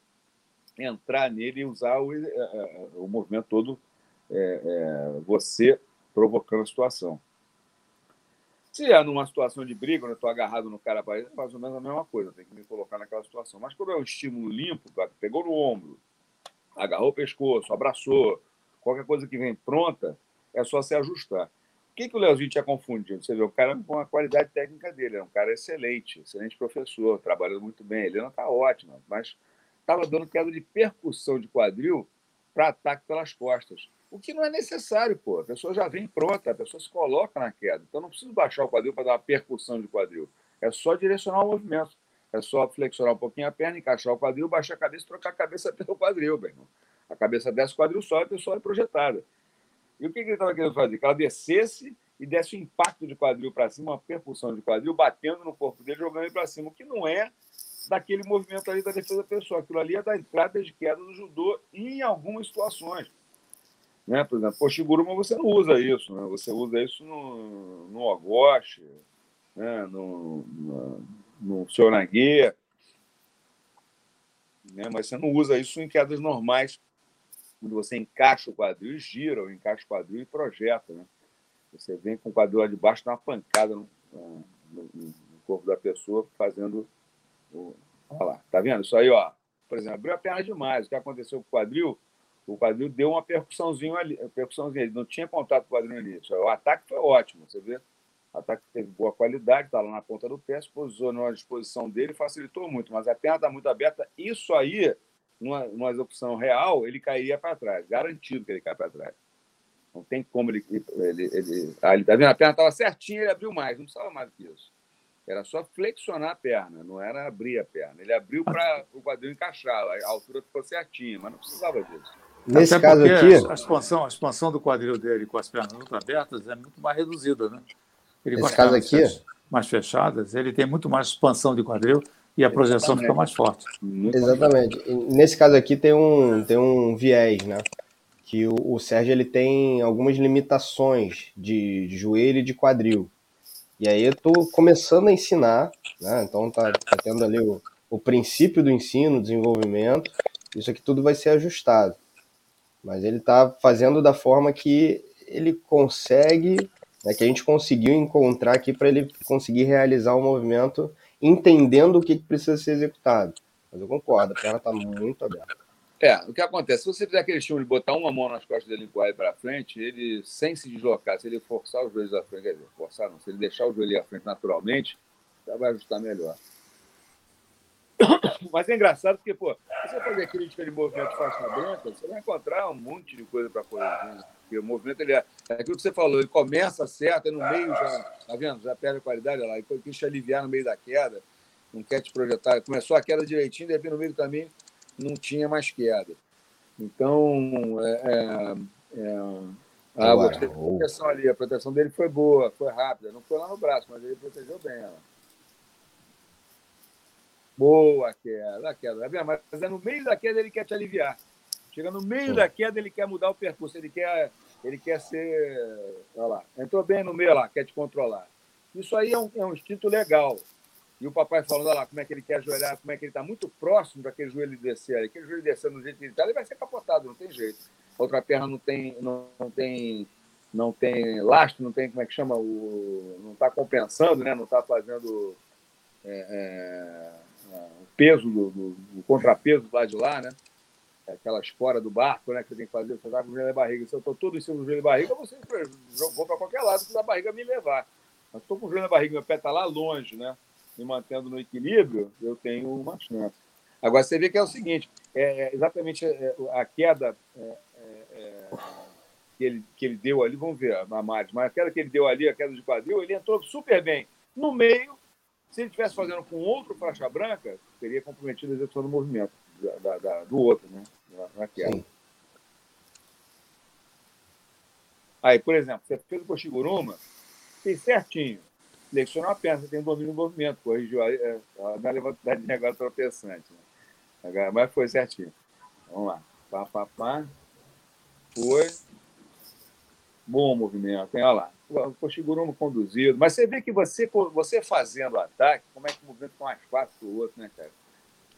entrar nele e usar o, é, é, o movimento todo é, é, você provocando a situação. Se é numa situação de briga, quando eu estou agarrado no cara para faz ou menos a mesma coisa, tem que me colocar naquela situação. Mas quando é um estímulo limpo, pegou no ombro, agarrou o pescoço, abraçou, qualquer coisa que vem pronta, é só se ajustar. O que, que o Leozinho tinha confundido? Você vê, o cara com a qualidade técnica dele, é um cara excelente, excelente professor, trabalhando muito bem. Ele não está ótima, mas estava dando queda de percussão de quadril para ataque pelas costas. O que não é necessário, pô. A pessoa já vem pronta, a pessoa se coloca na queda. Então não preciso baixar o quadril para dar uma percussão de quadril. É só direcionar o movimento. É só flexionar um pouquinho a perna, encaixar o quadril, baixar a cabeça e trocar a cabeça pelo quadril, bem. A cabeça desce, o quadril sobe, a pessoa é projetada. E o que, ele estava querendo fazer? Que ela descesse e desse um impacto de quadril para cima, uma percussão de quadril, batendo no corpo dele, jogando ele para cima, o que não é daquele movimento ali da defesa pessoal. Aquilo ali é da entrada de queda do judô em algumas situações. Né? Por exemplo, Poshiguruma você não usa isso, né? você usa isso no, no Ogoshi, né? no, no, no né? mas você não usa isso em quedas normais, quando você encaixa o quadril e gira, ou encaixa o quadril e projeta. Né? Você vem com o quadril lá de baixo, dá uma pancada no, no, no corpo da pessoa, fazendo. O... Olha lá, tá vendo? Isso aí, ó. Por exemplo, abriu a perna demais. O que aconteceu com o quadril? O quadril deu uma percussãozinha ali, percussãozinha, ele não tinha contato com o quadril ali. O ataque foi ótimo, você vê? O ataque teve boa qualidade, está lá na ponta do pé, se posicionou à disposição dele, facilitou muito, mas a perna está muito aberta. Isso aí, numa, numa execução real, ele cairia para trás, garantido que ele cai para trás. Não tem como ele. ele, ele, ah, ele tá vendo? A perna estava certinha, ele abriu mais, não precisava mais do que isso. Era só flexionar a perna, não era abrir a perna. Ele abriu para o quadril encaixar, a altura ficou certinha, mas não precisava disso. Nesse Até caso aqui. A expansão, a expansão do quadril dele com as pernas muito abertas é muito mais reduzida, né? Ele, Nesse caso aqui. Mais fechadas, ele tem muito mais expansão de quadril e a projeção Exatamente. fica mais forte. Exatamente. Nesse caso aqui tem um, tem um viés, né? Que o, o Sérgio ele tem algumas limitações de, de joelho e de quadril. E aí eu estou começando a ensinar, né? Então tá, tá tendo ali o, o princípio do ensino, desenvolvimento. Isso aqui tudo vai ser ajustado. Mas ele está fazendo da forma que ele consegue, né, que a gente conseguiu encontrar aqui para ele conseguir realizar o movimento entendendo o que, que precisa ser executado. Mas eu concordo, a perna está muito aberta. É, o que acontece? Se você fizer aquele estímulo de botar uma mão nas costas dele e empurrar para frente, ele, sem se deslocar, se ele forçar os joelhos à frente, quer dizer, forçar não, se ele deixar o joelho à frente naturalmente, já vai ajustar melhor. Mas é engraçado porque, pô, se você fazer crítica de movimento faixa branca, você vai encontrar um monte de coisa para corrigir. Porque o movimento, ele é, é aquilo que você falou, ele começa certo, e no meio já, tá vendo? Já perde a qualidade, olha lá, ele quis te aliviar no meio da queda, não quer te projetar. Começou a queda direitinho, de repente no meio do caminho não tinha mais queda. Então, é, é, é gostei da proteção ali, a proteção dele foi boa, foi rápida, não foi lá no braço, mas ele protegeu bem ela. Boa queda, a queda. Mas é no meio da queda ele quer te aliviar. Chega no meio Sim. da queda, ele quer mudar o percurso, ele quer, ele quer ser. Olha lá, entrou bem no meio lá, quer te controlar. Isso aí é um, é um instinto legal. E o papai falando, olha lá, como é que ele quer ajoelhar, como é que ele está muito próximo daquele joelho descer. Aquele joelho descendo do jeito que ele está, ele vai ser capotado, não tem jeito. A outra perna não tem, não, não tem, não tem lastro, não tem, como é que chama, o, não está compensando, né? não está fazendo. É, é o peso, do, do, do, contrapeso lá de lá, né? É aquela espora do barco, né? Que você tem que fazer, você tá com o joelho e barriga. Se eu estou todo em cima do joelho e barriga, você vou para qualquer lado se a barriga me levar. Mas estou com o joelho e barriga, meu pé está lá longe, né? Me mantendo no equilíbrio, eu tenho uma chance. Agora, você vê que é o seguinte, é, é exatamente é, a queda é, é, que, ele, que ele deu ali, vamos ver a margem, mas a queda que ele deu ali, a queda de quadril, ele entrou super bem. No meio, se ele estivesse fazendo com outro faixa branca, teria comprometido a execução do movimento da, da, do outro, né? Naquela. Sim. Aí, por exemplo, você fez o Koshiguruma, fez certinho. Flexionou a perna, você tem domínio do movimento, corrigiu a, é, a, a levantada de negócio tropeçante. Né? Mas foi certinho. Vamos lá. Pá, pá, pá. Foi. Bom movimento, hein? Olha lá o Koshiguro conduzido. Mas você vê que você, você fazendo o ataque, como é que o movimento fica mais fácil para o outro, né, cara?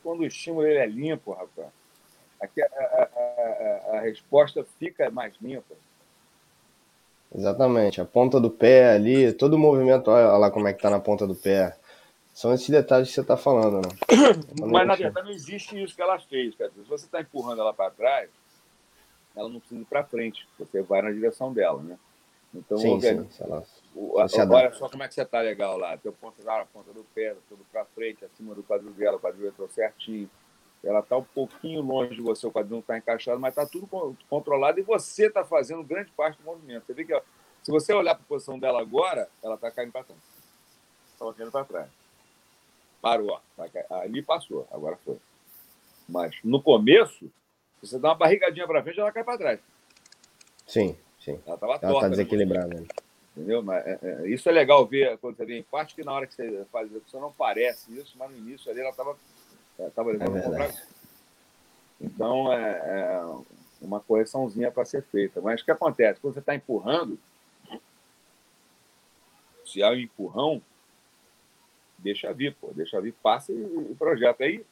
Quando o estímulo ele é limpo, rapaz, aqui a, a, a, a resposta fica mais limpa. Exatamente. A ponta do pé ali, todo o movimento, olha lá como é que tá na ponta do pé. São esses detalhes que você está falando, né? Mas na verdade não existe isso que ela fez, cara. Se você está empurrando ela para trás, ela não precisa ir para frente. Você vai na direção dela, né? Então, sim, sim, o, olha só como é que você está legal lá. Teu ponto lá, a ponta do pé, tudo para frente, acima do quadril dela, o quadril entrou certinho. ela está um pouquinho longe de você, o quadril não está encaixado, mas está tudo controlado e você está fazendo grande parte do movimento. Você vê que se você olhar para a posição dela agora, ela está caindo para trás. Estava caindo para trás. Parou, ó. ali passou, agora foi. Mas no começo, você dá uma barrigadinha para frente, ela cai para trás. Sim, sim. Ela estava torta. Ela está desequilibrada. Entendeu? Mas, é, é, isso é legal ver quando você vê em parte que na hora que você faz a execução não parece isso, mas no início ali ela estava tava levando é pra... Então é, é, uma correçãozinha para ser feita. Mas o que acontece? Quando você está empurrando, se há um empurrão, deixa vir, pô, deixa vir, passa e, e projeta. Aí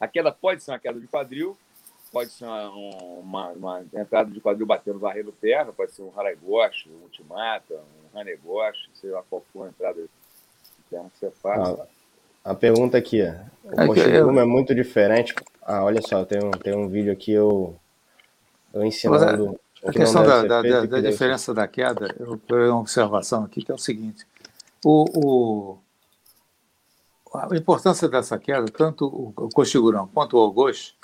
a queda pode ser uma queda de quadril, pode ser uma, uma, uma entrada de quadril batendo varrendo terra, pode ser um Haraigoshi, um Ultimata, um Hanegoshi, sei lá qual for a entrada de terra que você faça. Ah, a pergunta aqui, o é, eu... é muito diferente. Ah, olha só, tem um, tem um vídeo aqui eu, eu ensinando. A questão da, da, da, da diferença da queda, eu tenho uma observação aqui que é o seguinte: o, o, a importância dessa queda, tanto o Cochigurão quanto o Ogoshi,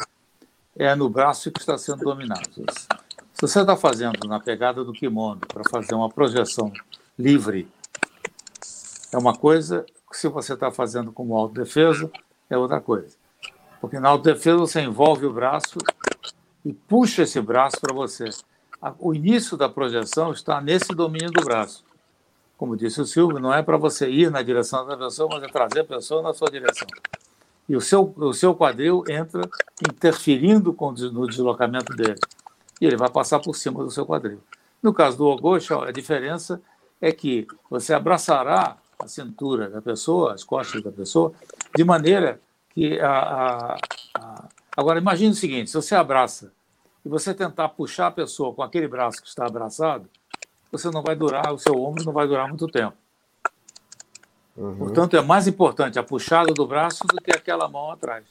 é no braço que está sendo dominado. Se você está fazendo na pegada do kimono para fazer uma projeção livre, é uma coisa, se você está fazendo como autodefesa, é outra coisa. Porque na autodefesa você envolve o braço e puxa esse braço para você. O início da projeção está nesse domínio do braço. Como disse o Silvio, não é para você ir na direção da pessoa, mas é trazer a pessoa na sua direção e o seu, o seu quadril entra interferindo com, no deslocamento dele. E ele vai passar por cima do seu quadril. No caso do Ogoshi, a diferença é que você abraçará a cintura da pessoa, as costas da pessoa, de maneira que a, a, a... Agora, imagine o seguinte: se você abraça e você tentar puxar a pessoa com aquele braço que está abraçado, você não vai durar, o seu ombro não vai durar muito tempo. Uhum. Portanto, é mais importante a puxada do braço do que aquela mão atrás.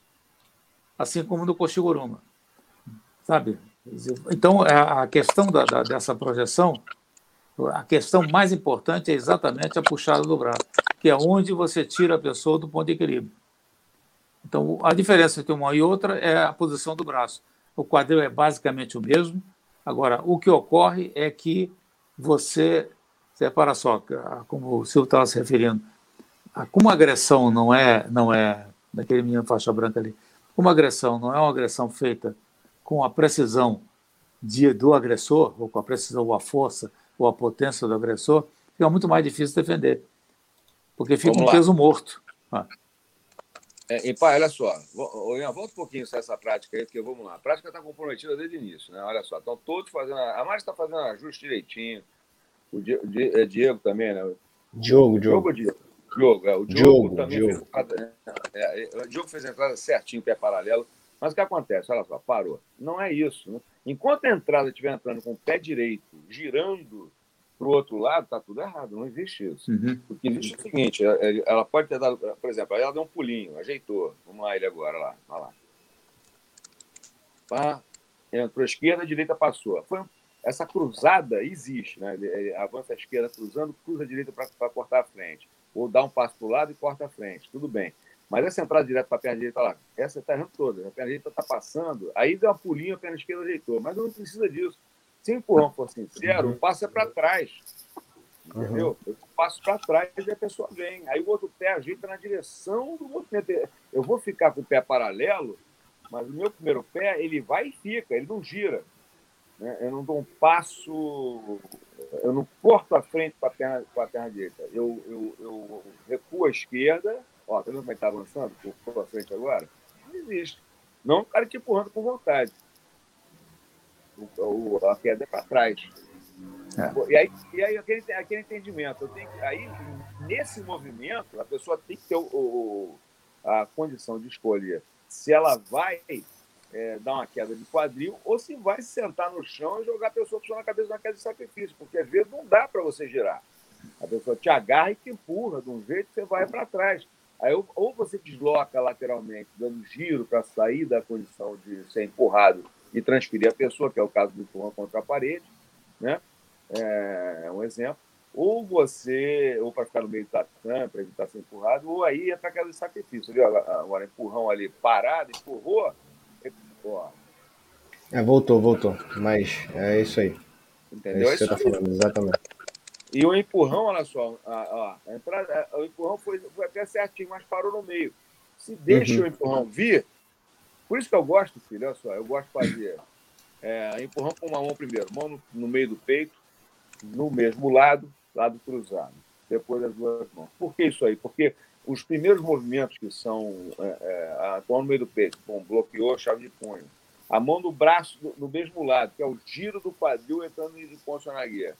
Assim como no Koshiguruma. Sabe? Então, é, a questão da, da, dessa projeção, a questão mais importante é exatamente a puxada do braço, que é onde você tira a pessoa do ponto de equilíbrio. Então, a diferença entre uma e outra é a posição do braço. O quadril é basicamente o mesmo. Agora, o que ocorre é que você, repara só, como o Silvio estava se referindo, como a agressão não é, não é daquele menino faixa branca ali, como a agressão não é uma agressão feita com a precisão de, do agressor, ou com a precisão ou a força ou a potência do agressor, fica muito mais difícil defender, porque fica Vamos um lá. peso morto. Ah. É, e pai, olha só, Ian, volta um pouquinho sobre essa prática aí, porque vamos lá. A prática está comprometida desde o início, né? Olha só, estão todos fazendo. A Mari está fazendo ajuste direitinho. O Diego, o Diego também, né? Diogo, Diogo. Diogo, Diogo, é, o Diogo, Diogo também Diogo. fez é, é, o Diogo fez a entrada certinho, pé paralelo. Mas o que acontece? Olha só, parou. Não é isso. Né? Enquanto a entrada estiver entrando com o pé direito, girando para o outro lado, está tudo errado. Não existe isso. Uhum. O que existe é o seguinte: ela pode ter dado, por exemplo, ela deu um pulinho, ajeitou. Vamos lá, ele agora, lá. Olha lá. Pá, entrou esquerda, a direita passou. Foi, essa cruzada existe, né? Ele avança a esquerda cruzando, cruza a direita para cortar a frente ou dá um passo para o lado e corta a frente, tudo bem. Mas essa entrada direto para a perna direita lá, essa está errando toda, a perna direita está passando, aí deu uma pulinha, a perna esquerda ajeitou, mas não precisa disso. Se o empurrão for sincero, o passo é para trás. Entendeu? Eu passo para trás e a pessoa vem. Aí o outro pé ajeita na direção do movimento. Eu vou ficar com o pé paralelo, mas o meu primeiro pé, ele vai e fica, ele não gira. Né? Eu não dou um passo, eu não corto a frente para a perna, a perna direita. Eu, eu, eu recuo à esquerda. Ó, tá vendo como ele está avançando? Ficou à frente agora? Não existe. Não o cara te empurrando com vontade. O, a queda é para trás. É. E aí, e aí aquele, aquele entendimento. Tenho, aí, nesse movimento, a pessoa tem que ter o, o, a condição de escolher se ela vai é, dar uma queda de quadril, ou se vai sentar no chão e jogar a pessoa na cabeça na queda de sacrifício, porque às vezes não dá para você girar. A pessoa te agarra e te empurra de um jeito que você vai para trás. Aí, ou você desloca lateralmente, dando giro para sair da condição de ser empurrado e transferir a pessoa, que é o caso do empurrão contra a parede, né? É um exemplo. ou você, ou para ficar no meio do tatame, para evitar ser empurrado, ou aí entra aquela de sacrifício. Viu? Agora, empurrão ali parado, empurrou. Ó. É, voltou, voltou. Mas é isso aí. Entendeu? É isso que você está falando, exatamente. E o empurrão, olha só, a, a entrada, o empurrão foi, foi até certinho, mas parou no meio. Se deixa uhum. o empurrão vir, por isso que eu gosto, filho, olha só, eu gosto de fazer é, empurrão com uma mão primeiro, mão no, no meio do peito, no mesmo lado, lado cruzado, depois as duas mãos. Por que isso aí? Porque os primeiros movimentos que são é, é, no meio do peito, bom, bloqueou, chave de punho, a mão no braço do, no mesmo lado, que é o giro do quadril entrando em ponto na guia,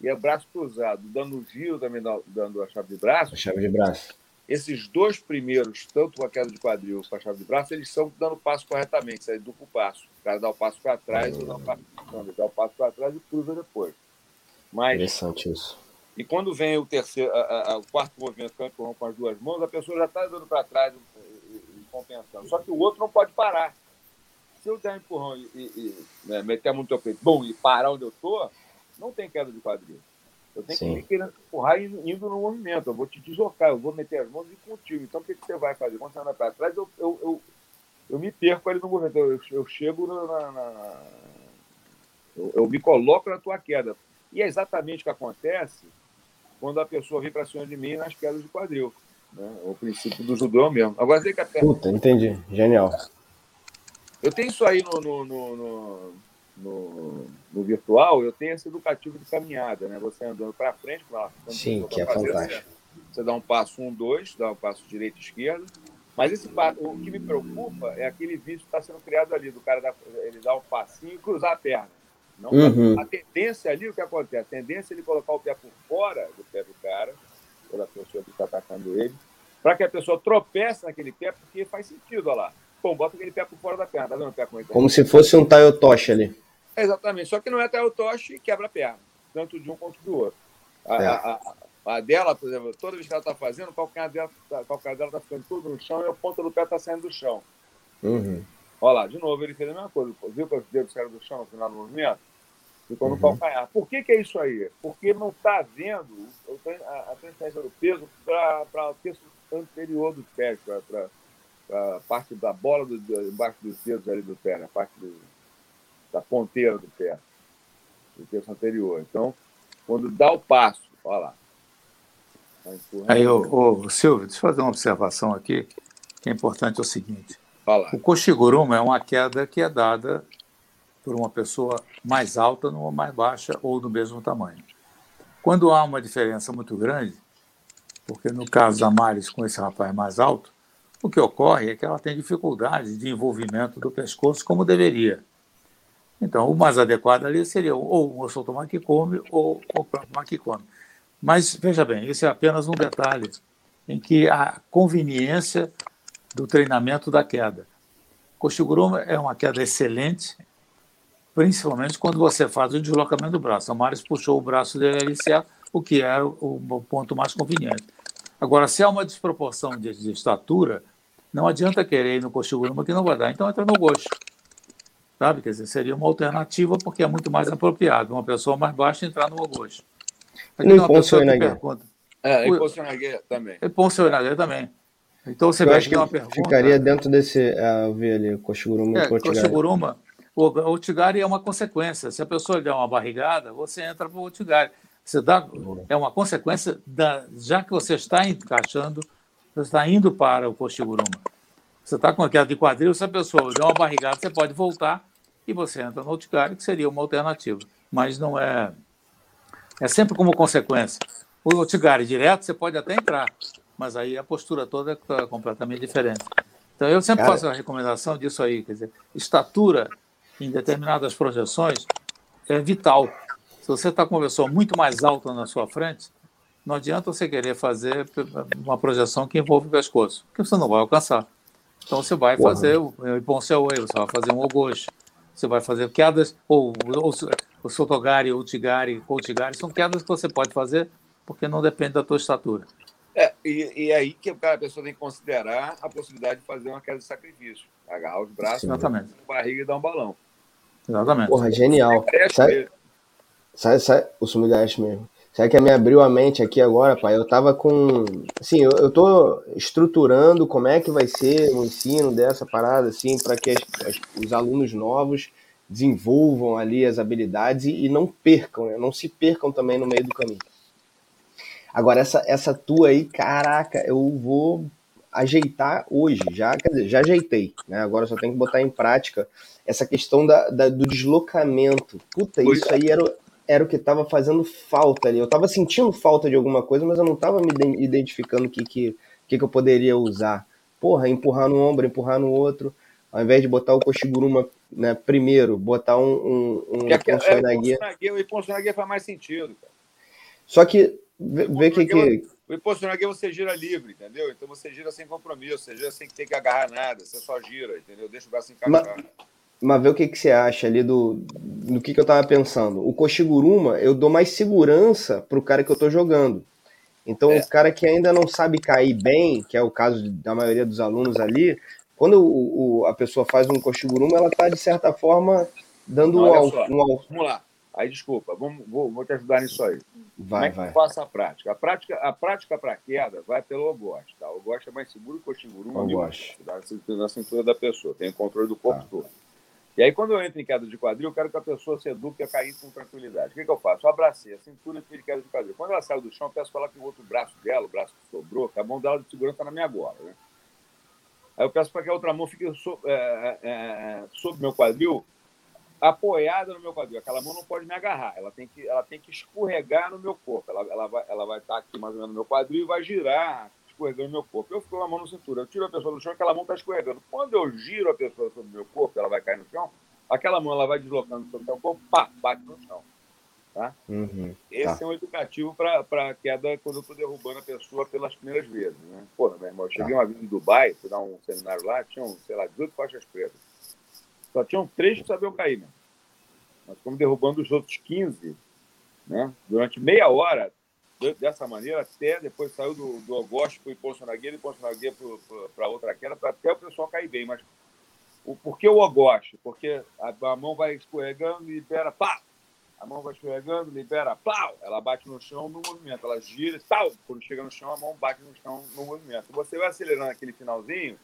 e é braço cruzado, dando o giro também, dando a chave de braço. A chave de braço. Esses dois primeiros, tanto a queda de quadril quanto a chave de braço, eles estão dando o passo corretamente, isso é duplo passo. O cara dá o passo para trás, ou dá o passo, dá o passo para trás e cruza depois. Mas, Interessante isso. E quando vem o terceiro, a, a, o quarto movimento, que é empurrão com as duas mãos, a pessoa já está dando para trás e, e, compensando. Só que o outro não pode parar. Se eu der um empurrão e, e né, meter a mão no teu peito, bom, e parar onde eu estou, não tem queda de quadril. Eu tenho Sim. que ir querendo empurrar indo no movimento. Eu vou te deslocar, eu vou meter as mãos e contigo. Então, o que, que você vai fazer? Quando você anda para trás, eu, eu, eu, eu, me perco ali no movimento. Eu, eu chego na. na eu, eu, me coloco na tua queda. E é exatamente o que acontece quando a pessoa vem para cima de mim nas quedas de quadril. Né? O princípio do judô é mesmo. Agora, tem que a perna... Puta, entendi. Genial. Eu tenho isso aí no, no, no, no, no virtual, eu tenho esse educativo de caminhada, né? Você andando para frente, lá, Sim, que é fazer, fantástico. Você, você dá um passo, um, dois, dá um passo direito e esquerdo. Mas esse o que me preocupa é aquele vídeo que está sendo criado ali, do cara dar, ele dá um passinho e cruzar a perna. Não, uhum. A tendência ali, o que acontece? A tendência é ele colocar o pé por fora do pé do cara, ou da pessoa que está atacando ele, para que a pessoa tropece naquele pé, porque faz sentido, olha lá. Pô, bota aquele pé por fora da perna, tá vendo o pé como ele Como se fosse um Tayotoshi ali. Exatamente, só que não é Tayotoshi e quebra a perna, tanto de um quanto do outro. A, é. a, a, a, dela, por exemplo, toda vez que ela está fazendo, o calcanhar dela está tá ficando tudo no chão e a ponta do pé está saindo do chão. Uhum. Olha lá, de novo, ele fez a mesma coisa. Viu que os dedos saíram do chão no final do movimento? Ficou no uhum. calcanhar. Por que, que é isso aí? Porque não está vendo a, transferência do peso para o terço anterior dos pés, para a parte da bola do, embaixo dos dedos ali do pé, na parte do, da ponteira do pé, do terço anterior. Então, quando dá o passo, olha lá. Tá aí, ô, ô, Silvio, deixa eu fazer uma observação aqui, que é importante, é o seguinte. O Koshiguruma é uma queda que é dada por uma pessoa mais alta numa mais baixa ou do mesmo tamanho. Quando há uma diferença muito grande, porque no caso da Maris com esse rapaz mais alto, o que ocorre é que ela tem dificuldade de envolvimento do pescoço como deveria. Então, o mais adequado ali seria ou o Osoto Makikomi ou o próprio Makikomi. Mas, veja bem, esse é apenas um detalhe em que a conveniência do treinamento da queda. Koshiguruma é uma queda excelente, principalmente quando você faz o deslocamento do braço. A Maris puxou o braço dele iniciar, o que era o ponto mais conveniente. Agora, se há uma desproporção de, de estatura, não adianta querer ir no Koshiguruma que não vai dar. Então entra no gosto. Sabe? Quer dizer, seria uma alternativa porque é muito mais apropriado uma pessoa mais baixa entrar no gosto. Aqui no Ponce pergunta. É, em Ponce também. Em Ponce também. Então você vai ter uma pergunta. Ficaria dentro desse. Uh, eu vi ali, Koshiguruma é, e Koshiguruma. O Otigari é uma consequência. Se a pessoa der uma barrigada, você entra para o Otigari. Você dá, é uma consequência da, já que você está encaixando, você está indo para o Koshiguruma. Você está com aquela de quadril, se a pessoa der uma barrigada, você pode voltar e você entra no Otigari, que seria uma alternativa. Mas não é. É sempre como consequência. O Otigari direto, você pode até entrar, mas aí a postura toda é completamente diferente. Então, eu sempre Cara... faço a recomendação disso aí, quer dizer, estatura em determinadas projeções é vital. Se você está com uma pessoa muito mais alta na sua frente, não adianta você querer fazer uma projeção que envolve o pescoço, porque você não vai alcançar. Então você vai fazer o Iponceway, você vai fazer um Ogoshi, você vai fazer quedas, ou, ou o Sotogari, o Tigari, ou Tigari, são quedas que você pode fazer porque não depende da tua estatura. É, e, e é aí que a pessoa tem que considerar a possibilidade de fazer uma queda de sacrifício. Agarrar os braços, Exatamente. a barriga e dar um balão. Exatamente. Porra, genial. Sai, sai, sai, o Sumigaeshi mesmo. Sabe que me abriu a mente aqui agora, pai? Eu tava com. Assim, eu, eu tô estruturando como é que vai ser o ensino dessa parada, assim, para que as, as, os alunos novos desenvolvam ali as habilidades e, e não percam, né? não se percam também no meio do caminho. Agora, essa, essa tua aí, caraca, eu vou ajeitar hoje, já, quer dizer, já ajeitei, né? Agora só tenho que botar em prática essa questão da, da do deslocamento. Puta, isso aí era, era o que estava fazendo falta ali. Eu estava sentindo falta de alguma coisa, mas eu não estava me identificando o que, que, que, eu poderia usar. Porra, empurrar no ombro, empurrar no outro, ao invés de botar o Koshiguruma né, primeiro, botar um, um, um é, é, O Iponso faz mais sentido, cara. Só que Vê que, que... O imposto na você gira livre, entendeu? Então você gira sem compromisso, você gira sem ter que agarrar nada, você só gira, entendeu? Deixa o braço encaixar. Mas, mas vê o que, que você acha ali do, do que, que eu tava pensando. O Koshiguruma, eu dou mais segurança pro cara que eu tô jogando. Então, é. o cara que ainda não sabe cair bem, que é o caso da maioria dos alunos ali, quando o, o a pessoa faz um Koshiguruma, ela tá, de certa forma, dando não, um, um... Vamos lá. Aí, desculpa, vamos, vou, vou te ajudar nisso aí. Vai, Como é que vai. faço a prática? A prática, a prática para queda vai pelo ogoste, tá? O ogoste é mais seguro que o coxinguru. Ogoste. Na cintura da pessoa, tem o controle do corpo tá. todo. E aí, quando eu entro em queda de quadril, eu quero que a pessoa se eduque a cair com tranquilidade. O que, que eu faço? Eu abracei a cintura de queda de quadril. Quando ela saiu do chão, eu peço para ela que o outro braço dela, o braço que sobrou, que a mão dela de segurança está na minha gola. Né? Aí eu peço para que a outra mão fique so, é, é, é, sobre meu quadril apoiada no meu quadril. Aquela mão não pode me agarrar, ela tem que, ela tem que escorregar no meu corpo. Ela, ela, vai, ela vai estar aqui mais ou menos no meu quadril e vai girar, escorregando no meu corpo. Eu fico com a mão na cintura, eu tiro a pessoa do chão, aquela mão está escorregando. Quando eu giro a pessoa sobre o meu corpo, ela vai cair no chão, aquela mão ela vai deslocando sobre o meu corpo, pá, bate no chão. Tá? Uhum, Esse tá. é um educativo para queda quando eu estou derrubando a pessoa pelas primeiras vezes. Né? Pô, meu irmão, eu cheguei tá. uma vez em Dubai, fui dar um seminário lá, tinham, sei lá, 18 faixas pretas. Só tinham três que sabiam cair, né? Nós fomos derrubando os outros 15, né? Durante meia hora, dessa maneira, até depois saiu do, do Augusto para o Bolsonagueira e Bolsonagueira para outra queda, para até o pessoal cair bem. Mas o, por que o Augusto? Porque a, a, mão vai escorregando e libera, pá! A mão vai escorregando, libera, pau! Ela bate no chão no movimento, ela gira e tal. Quando chega no chão, a mão bate no chão no movimento. Você vai acelerando aquele finalzinho,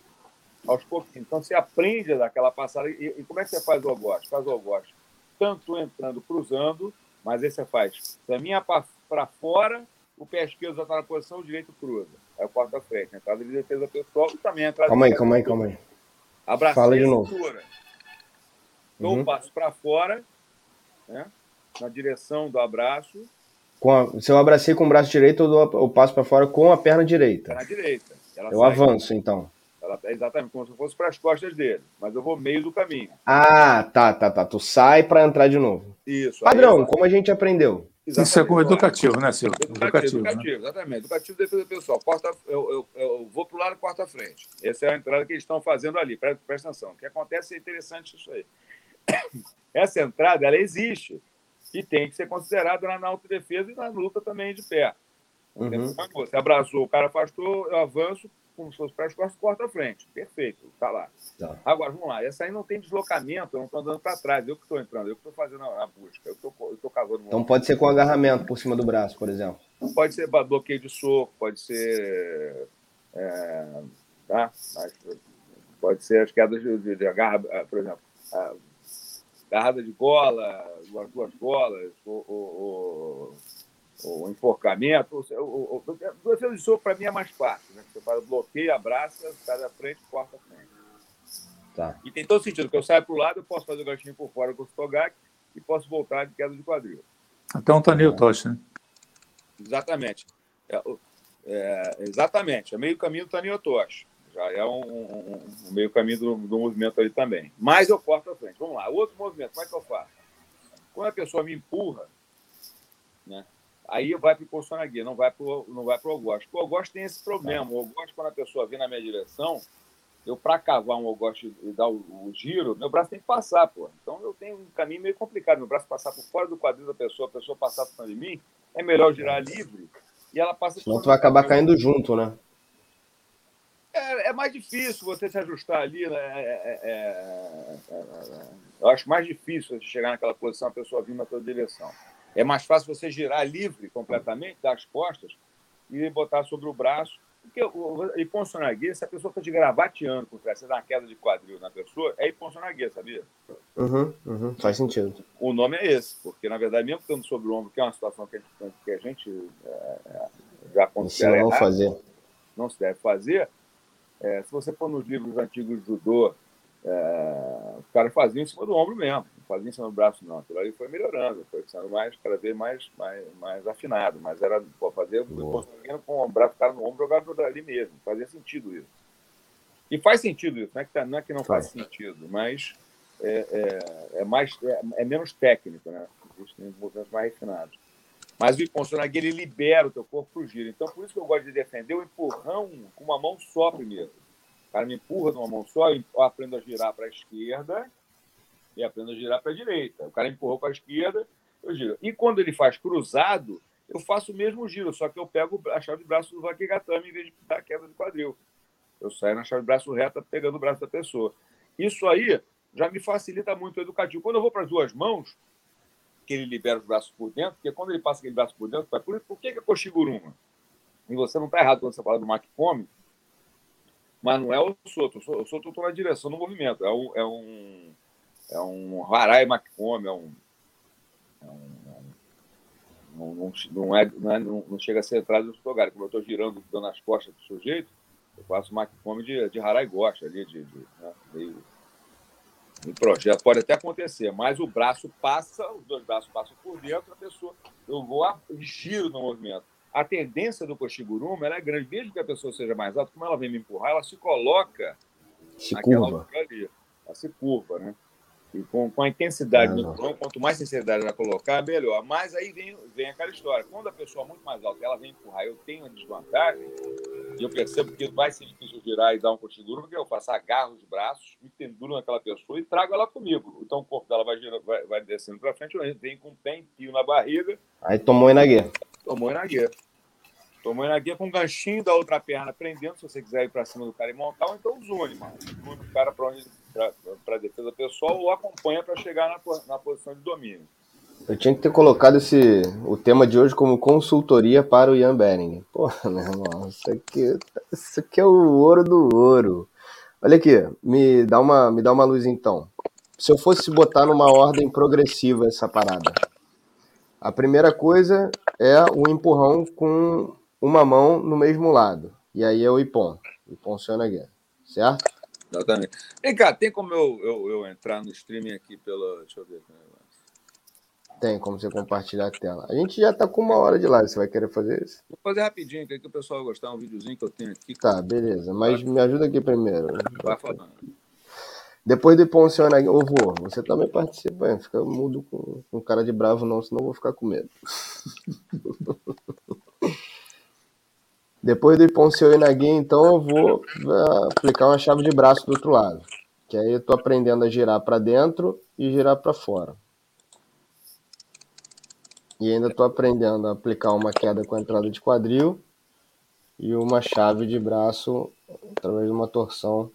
aos pouquinhos. Então você aprende daquela passada. E, e como é que você faz o Augusto? Faz o Augusto tanto entrando, cruzando, mas esse você faz caminha para fora, o pé esquerdo já está na posição, o direito cruza. É o quarto da frente, entrada de defesa pessoal e também entrada Calma aí, calma aí, calma aí. Abracei Fala de novo. Dou uhum. um passo para fora, né, na direção do abraço. Com a, se eu abracei com o braço direito, eu dou o passo para fora com a perna direita. Na direita. Ela eu avanço, então. Ela exatamente como se fosse para as costas dele, mas eu vou meio do caminho. Ah, tá, tá, tá. Tu sai para entrar de novo. Isso. Padrão, como a gente aprendeu. Exatamente. Isso é como educativo, né, Silvio? Educativo, educativo, educativo né? exatamente. Educativo de defesa pessoal. Porta, eu, eu, eu vou para o lado quarta frente. Essa é a entrada que eles estão fazendo ali. Presta, presta atenção. O que acontece é interessante isso aí. Essa entrada, ela existe e tem que ser considerada na, na autodefesa e na luta também de pé. Uhum. Você abraçou, o cara afastou, eu avanço, como se fosse para as costas, corta a frente. Perfeito, tá lá. Tá. Agora, vamos lá. Essa aí não tem deslocamento, eu não estou andando para trás. Eu que estou entrando, eu que estou fazendo a, busca, eu estou cavando. Então pode ser com agarramento por cima do braço, por exemplo. Pode ser bloqueio de soco, pode ser. É, tá? Pode ser as quedas de, de, de agarra, ah, por exemplo, a agarrada de gola, duas, duas golas, ou, ou, o enforcamento. O, o, o, de soco, para mim, é mais fácil. Né? Você faz bloqueio, abraça, sai da frente, corta a frente. Tá. E tem todo sentido, que eu saio para o lado, eu posso fazer o ganchinho por fora com o Stogak e posso voltar de queda de quadril. Até um Tanil Tocha, né? Exatamente. É, é, exatamente. É meio caminho do Tanil Tocha. Já é um, um, um, meio caminho do, do movimento ali também. Mas eu corto a frente. Vamos lá. Outro movimento, como é que eu faço? Quando a pessoa me empurra, né? Aí vai para o Bolsonaro, não vai para não vai o Augusto. O Augusto tem esse problema. O Augusto, quando a pessoa vem na minha direção, eu para cavar um Augusto e dar o, o, giro, meu braço tem que passar, pô. Então eu tenho um caminho meio complicado. Meu braço passar por fora do quadril da pessoa, a pessoa passar por cima de mim, é melhor girar livre e ela passa. Senão tu vai acabar caindo junto, né? É, é, mais difícil você se ajustar ali, né? É, é, é, é eu acho mais difícil você chegar naquela posição, a pessoa vir na tua direção. É mais fácil você girar livre completamente das costas e botar sobre o braço. Porque o hiponsonaguia, se a pessoa está de gravateando com você dá uma queda de quadril na pessoa, é hiponsonaguia, sabia? Uhum, uhum, faz sentido. O nome é esse, porque na verdade, mesmo estando sobre o ombro, que é uma situação que a gente, que a gente é, é já considera não fazer. não se deve fazer, é, se você for nos livros antigos de judô, é, os caras faziam em cima do ombro mesmo, não faziam em cima do braço, não. Aquilo aí foi melhorando, foi sendo mais, cada vez mais, mais, mais afinado. Mas era pô, fazer com o braço cara no ombro jogado ali mesmo. Fazia sentido isso. E faz sentido isso, não é que, tá, não, é que não faz. faz sentido, mas é, é, é mais, é, é, menos técnico, né? Existem movimentos mais refinados. Mas o Iponsonague, ele libera o teu corpo para o giro. Então, por isso que eu gosto de defender o empurrão com uma mão só primeiro. O cara me empurra numa mão só, eu aprendo a girar para a esquerda e aprendo a girar para a direita. O cara empurrou para a esquerda, eu giro. E quando ele faz cruzado, eu faço o mesmo giro, só que eu pego a chave de braço do Vakigatame em vez de dar queda de quadril. Eu saio na chave de braço reta pegando o braço da pessoa. Isso aí já me facilita muito o educativo. Quando eu vou para as duas mãos, que ele libera os braços por dentro, porque quando ele passa aquele braço por dentro, por, por que, que é Koshiguruma? E você não está errado quando você fala do Makikomi, mas não é o Soto. O Soto está na direção do movimento. É um, é um, é um Harai Makikomi, é um. É um não, não, não, é, não, é, não, chega a ser entrada no lugar. Como eu estou girando, dando as costas do sujeito, eu faço Makikomi de, de Harai Gosta ali, de, de, né, meio, meio projeto. Pode até acontecer, mas o braço passa, os dois braços passam por dentro, a pessoa, eu vou a, giro no movimento a tendência do Koshiguruma é grande. Mesmo que a pessoa seja mais alta, como ela vem me empurrar, ela se coloca se naquela curva. ali. Ela se curva, né? E com, com a intensidade ah, do empurrão, quanto mais sinceridade ela colocar, melhor. Mas aí vem, vem aquela história. Quando a pessoa é muito mais alta ela vem empurrar, eu tenho a desvantagem, e eu percebo que vai ser difícil girar e dar um Koshiguruma, porque eu faço agarro os braços, me penduro naquela pessoa e trago ela comigo. Então o corpo dela vai, girando, vai, vai descendo para frente, eu venho com um pé em na barriga. Aí tomou Inague. Tomou Inague. Tomou Inague com um ganchinho da outra perna prendendo, se você quiser ir para cima do cara e montar, ou então zune, mano. Zune o cara para defesa pessoal ou acompanha para chegar na, na posição de domínio. Eu tinha que ter colocado esse, o tema de hoje como consultoria para o Ian Bering. Porra, meu irmão, isso aqui, isso aqui é o ouro do ouro. Olha aqui, me dá uma, me dá uma luz então. Se eu fosse botar numa ordem progressiva essa parada, a primeira coisa é o empurrão com uma mão no mesmo lado. E aí é o Ipon. Ipon Sonaguer. Certo? Exatamente. Vem cá, tem como eu, eu, eu, entrar no streaming aqui pela. Deixa eu ver aqui. Tem como você compartilhar a tela. A gente já tá com uma hora de live. Você vai querer fazer isso? Vou fazer rapidinho, que, que o pessoal vai gostar. Um videozinho que eu tenho aqui. Tá, beleza. Mas me ajuda aqui primeiro. Vai falando. Depois do Ipon Sonaguer, ô vô, você também participa. Hein? Fica mudo com, com cara de bravo, não, senão eu vou ficar com medo. Depois do Ponceu Inagui, então eu vou uh, aplicar uma chave de braço do outro lado. Que aí eu tô aprendendo a girar para dentro e girar para fora. E ainda tô aprendendo a aplicar uma queda com a entrada de quadril e uma chave de braço através de uma torção.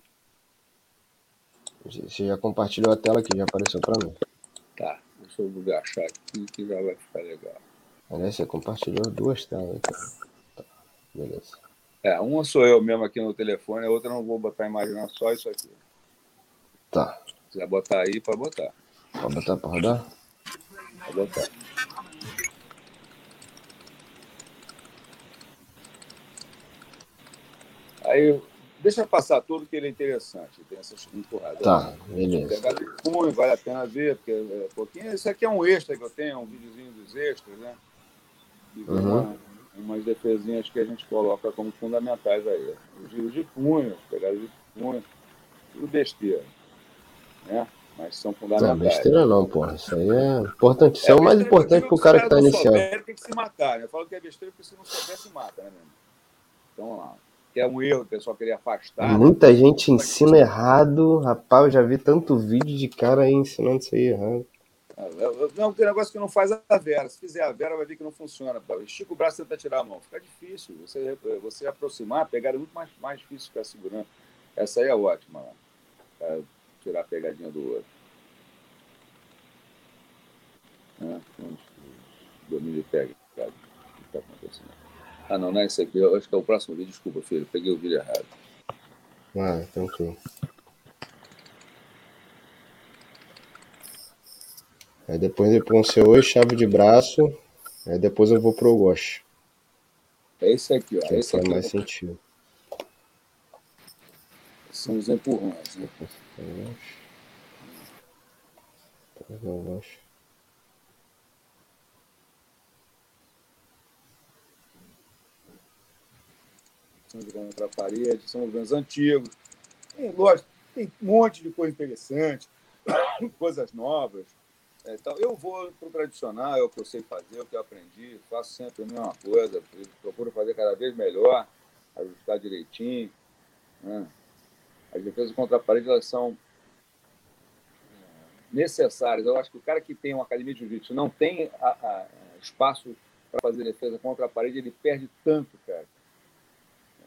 Você já compartilhou a tela aqui, já apareceu para mim. Tá, deixa eu achar aqui que já vai ficar legal. Aliás, você compartilhou duas telas. Aqui. Beleza. É, uma sou eu mesmo aqui no telefone, a outra não vou botar a imagem, só isso aqui. Tá. Se quiser botar aí, pode botar. Pode botar para rodar? Pode botar. Aí, deixa passar tudo que ele é interessante. Tem essas empurradas. Tá, beleza. Punho, vale a pena ver, porque é, pouquinho. Isso aqui é um extra que eu tenho, um videozinho dos extras, né? Uhum umas defesinhas que a gente coloca como fundamentais aí. Os giros de punho, as pegadas de punho, tudo besteira. Né? Mas são fundamentais. Não, besteira não, porra. Isso aí é importante. Isso é, é o mais importante para o cara que está iniciando. tem que se matar, né? Eu falo que é besteira porque se não souber, se mata, né, mesmo? Então, vamos lá. Que é um erro, o pessoal queria afastar. Muita gente ensina errado. Rapaz, eu já vi tanto vídeo de cara aí ensinando isso aí errado. Não, tem negócio que não faz a Vera. Se fizer a Vera, vai ver que não funciona. Estica o braço e tenta tirar a mão. Fica difícil. Você, você aproximar, pegar é muito mais, mais difícil ficar segurando. Essa aí é ótima. Para tirar a pegadinha do outro. É, domínio técnico. O que está acontecendo? Ah, não, não é esse aqui. Eu acho que é o próximo vídeo. Desculpa, filho. Peguei o vídeo errado. Ah, tranquilo. Aí depois de Ponceu e chave de braço. Aí depois eu vou pro Gosh. É esse aqui, ó. Que esse faz aqui. mais sentido. São os empurrões. Né? Eu gosto. São contra a parede, são movimentos antigos. Tem, lógico, tem um monte de coisa interessante, coisas novas. É, então, eu vou para o tradicional, é o que eu sei fazer, é o que eu aprendi, faço sempre a mesma coisa, procuro fazer cada vez melhor, ajustar direitinho. Né? As defesas contra a parede elas são necessárias. Eu acho que o cara que tem uma academia de jiu-jitsu não tem a, a, espaço para fazer defesa contra a parede, ele perde tanto, cara.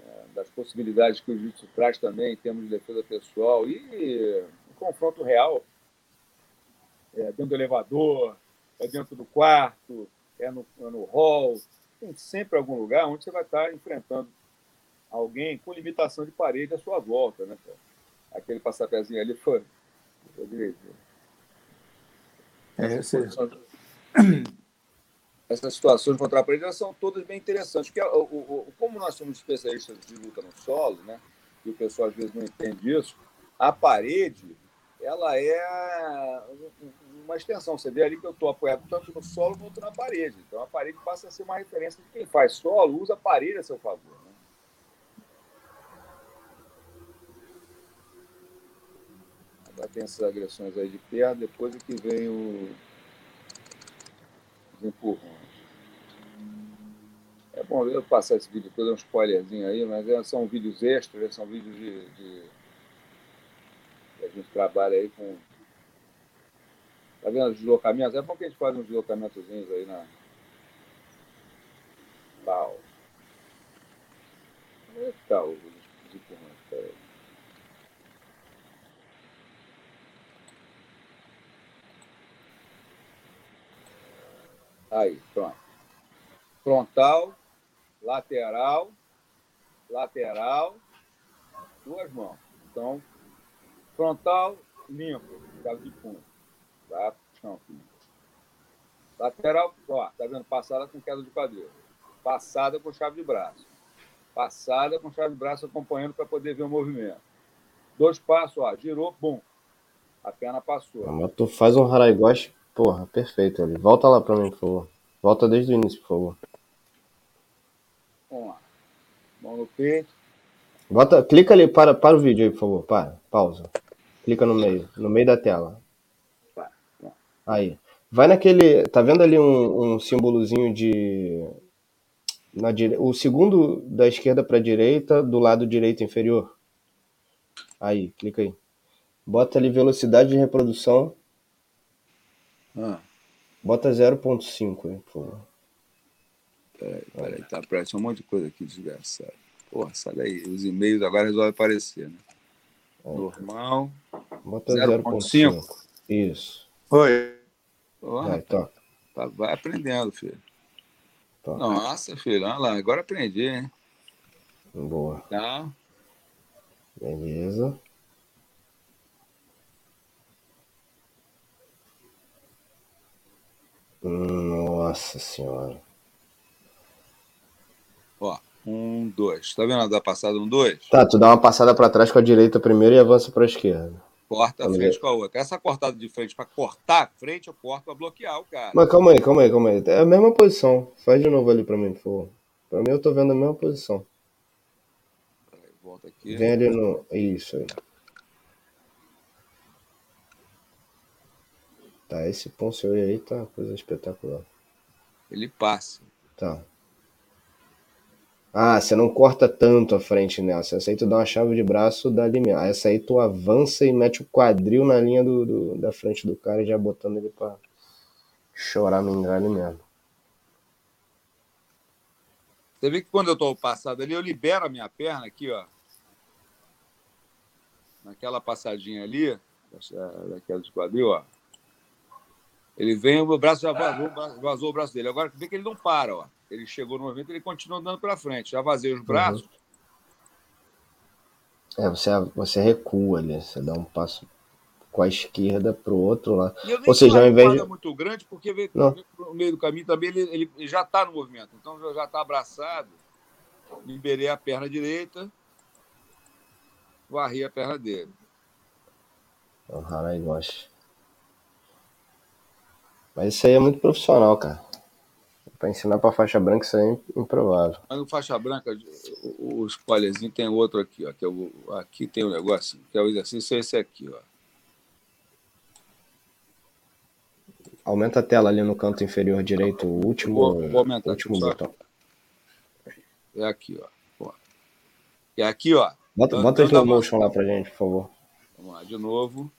É, das possibilidades que o jiu-jitsu traz também em termos de defesa pessoal e um confronto real. É dentro do elevador, é dentro do quarto, é no, é no hall. Tem sempre algum lugar onde você vai estar enfrentando alguém com limitação de parede à sua volta, né, cara? Aquele passapézinho ali foi, foi direitinho. É. Essas situações contra a parede são todas bem interessantes. Porque, o, o, como nós somos especialistas de luta no solo, né, e o pessoal às vezes não entende isso, a parede ela é uma extensão. Você vê ali que eu estou apoiado tanto no solo quanto na parede. Então a parede passa a ser uma referência de quem faz solo, usa a parede a seu favor. Né? Agora tem essas agressões aí de perto, depois é que vem o... os empurrões. É bom eu passar esse vídeo todo, um spoilerzinho aí, mas é, são vídeos extras, né? são vídeos de, de... A gente trabalha aí com. Tá vendo os deslocamentos? É bom que a gente faz uns deslocamentozinhos aí na. Tal. Onde é tá os empurrões? Peraí. Aí, pronto. Frontal, lateral, lateral, duas mãos. Então, frontal, limpo, caso de punho. Tá? Lateral, ó, tá vendo? Passada com queda de quadril. Passada com chave de braço. Passada com chave de braço acompanhando para poder ver o movimento. Dois passos, ó, girou, bum. A perna passou. Mas tu faz um Haraigoshi, porra, perfeito ali. Volta lá pra mim, por favor. Volta desde o início, por favor. Vamos lá. Mão no peito. Bota, clica ali, para, para o vídeo aí, por favor. Para, pausa. Clica no meio, no meio da tela. Aí. Vai naquele. Tá vendo ali um, um símbolozinho de. Na dire... O segundo da esquerda para direita, do lado direito inferior. Aí, clica aí. Bota ali velocidade de reprodução. Ah, Bota 0.5 aí, por favor. peraí, peraí. Tá, parece um monte de coisa aqui desgraçado. Porra, sai daí. Os e-mails agora resolvem aparecer, né? Normal. Bota 0.5. 0.5. Isso. Oi. Porra, Vai, toca. tá, vai aprendendo, filho. toca. Nossa, filho. Olha lá, agora aprendi, hein? Boa. Tá. Beleza. Nossa senhora. Ó, um, dois. Tá vendo a da passada um, dois? Tá, tu dá uma passada pra trás com a direita primeiro e avança pra esquerda. Corta a Tá frente com a outra. Essa cortada de frente pra cortar a frente, eu corto pra bloquear o cara. Mas calma aí, calma aí, calma aí. É a mesma posição. Faz de novo ali pra mim, por favor. Pra mim eu tô vendo a mesma posição. Peraí, volta aqui. Vem ali no. Isso aí. Tá, esse Ponce aí tá coisa espetacular. Ele passa. Tá. Ah, você não corta tanto a frente nessa. Essa aí tu dá uma chave de braço, dá ali mesmo. Essa aí tu avança e mete o quadril na linha do, do- da frente do cara já botando ele pra chorar no engalho mesmo. Você vê que quando eu tô passado ali, eu libero a minha perna aqui, ó. Naquela passadinha ali, daquela de quadril, ó. Ele vem, o braço já vazou, vazou o braço dele. Agora vê que ele não para, ó. Ele chegou no movimento, ele continua andando para frente. Já vazei os braços. Uhum. É, você, você recua ali, você dá um passo com a esquerda para o outro lá. Ou seja, ao invés de. muito grande, porque veio no meio do caminho também ele, ele, já está no movimento. Então já está abraçado. Liberei a perna direita, varri a perna dele. Harai gosta. Mas isso aí é muito profissional, cara. Para ensinar para faixa branca isso aí é improvável. Mas no faixa branca, o, o spoilerzinho tem outro aqui, ó. Que é o, aqui tem um negócio, que é o exercício é esse aqui, ó. Aumenta a tela ali no canto inferior direito, o último, vou, vou aumentar, último botão. É aqui, ó. É aqui, ó. Bota, bota o slow motion lá pra gente, por favor. Vamos lá, de novo.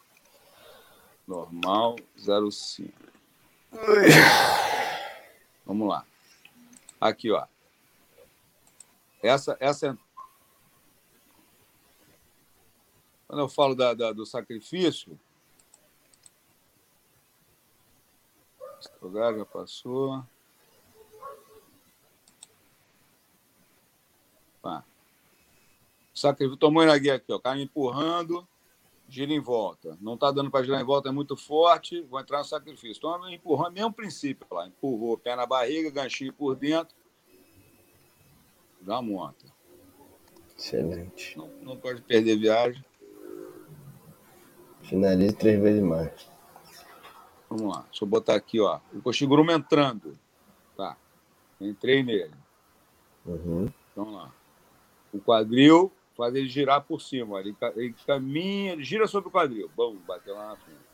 Normal, 05. Vamos lá. Aqui, ó. Essa, essa é... Quando eu falo da, da, do sacrifício, esse lugar já passou. Tá. Sacrifício, tomou na guia aqui, ó. Cara empurrando gira em volta. Não está dando para girar em volta, é muito forte, vou entrar no sacrifício. Então, empurrou, é mesmo princípio lá. Empurrou, pé na barriga, ganchinho por dentro. Já monta. Excelente. Não, não pode perder viagem. Finalize três vezes mais. Vamos lá. Deixa eu botar aqui, ó. O coxigurumo entrando. Tá. Entrei nele. Uhum. Vamos lá. O quadril faz ele girar por cima. Ele, ele caminha, ele gira sobre o quadril. Bom, bateu lá na frente.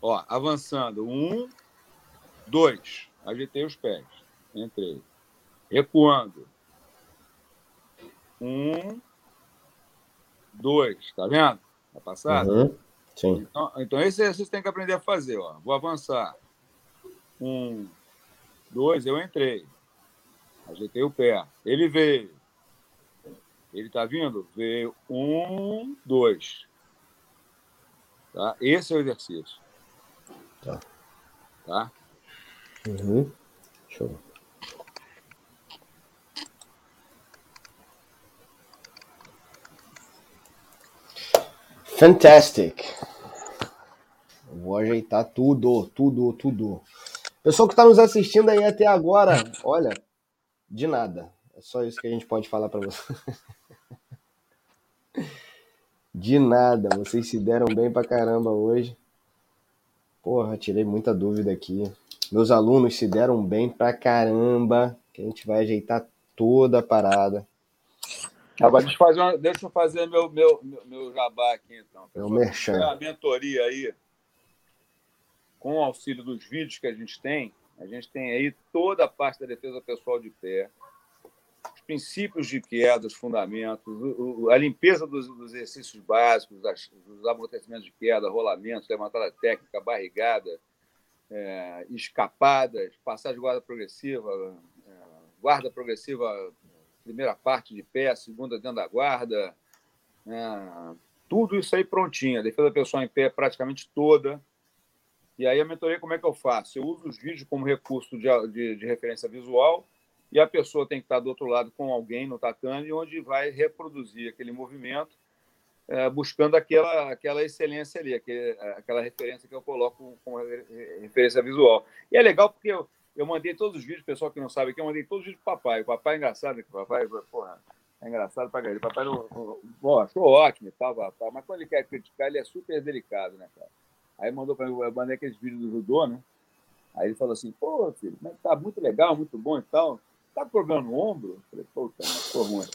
Ó, avançando. Um, dois. Ajeitei os pés. Entrei. Recuando. Um, dois. Tá vendo? Tá passado? Uhum. Sim. Então, então, esse exercício tem que aprender a fazer. Ó. Vou avançar. Um, dois, eu entrei. Ajeitei o pé. Ele veio. Ele está vindo? Veio. Um, dois. Tá? Esse é o exercício. Tá. Tá? Uhum. Show. Fantastic. Vou ajeitar tudo, tudo, tudo. Pessoal que está nos assistindo aí até agora, olha, de nada. É só isso que a gente pode falar para você. De nada. Vocês se deram bem pra caramba hoje. Porra, tirei muita dúvida aqui. Meus alunos se deram bem pra caramba. Que a gente vai ajeitar toda a parada. Agora, deixa eu fazer, uma, deixa eu fazer meu, meu, meu, meu jabá aqui, então. Meu merchan. A mentoria aí, com o auxílio dos vídeos que a gente tem, a gente tem aí toda a parte da defesa pessoal de pé, os princípios de queda, os fundamentos, a limpeza dos, exercícios básicos, dos amortecimentos de queda, rolamentos, levantada técnica, barrigada, é, escapadas, passagem de guarda progressiva, é, guarda progressiva, primeira parte de pé, segunda dentro da guarda, é, tudo isso aí prontinho. A defesa pessoal em pé praticamente toda. E aí a mentoria, como é que eu faço? Eu uso os vídeos como recurso de, de, de referência visual e a pessoa tem que estar do outro lado com alguém no tatame, onde vai reproduzir aquele movimento, é, buscando aquela, aquela excelência ali, aquele, aquela referência que eu coloco como referência visual. E é legal porque eu, eu mandei todos os vídeos, pessoal que não sabe aqui, eu mandei todos os vídeos para o papai. O papai é engraçado, o papai, porra, é engraçado para ele. O papai não, não, achou ótimo e tal, tal, mas quando ele quer criticar, ele é super delicado, né, cara? Aí mandou para mim, eu mandei aqueles vídeos do judô, né? Aí ele falou assim, pô, filho, tá muito legal, muito bom e tal. Tá com problema no ombro? Eu falei, puta, mas ficou ruim.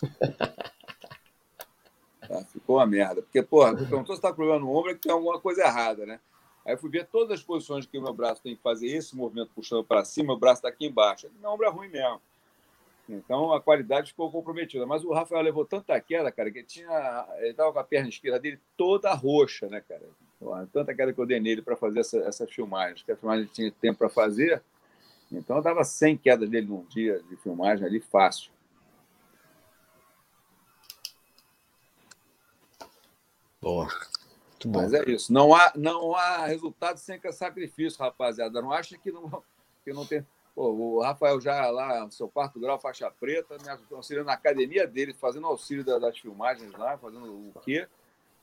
tá, ficou uma merda. Porque, porra, perguntou se tá com problema no ombro, é que tem alguma coisa errada, né? Aí eu fui ver todas as posições que o meu braço tem que fazer esse movimento puxando para cima, o braço está aqui embaixo. Meu ombro é ruim mesmo. Então a qualidade ficou comprometida. Mas o Rafael levou tanta queda, cara, que ele tinha. Ele estava com a perna esquerda dele toda roxa, né, cara? Tanta queda que eu dei nele para fazer essa, essa filmagem, que a filmagem tinha tempo para fazer. Então eu dava 100 quedas dele num dia de filmagem ali, fácil. Boa. Mas é isso. Não há, não há resultado sem sacrifício, rapaziada. Não acha que não, que não tem. Pô, o Rafael já lá, seu quarto grau, faixa preta, me auxiliando na academia dele, fazendo auxílio das filmagens lá, fazendo o quê?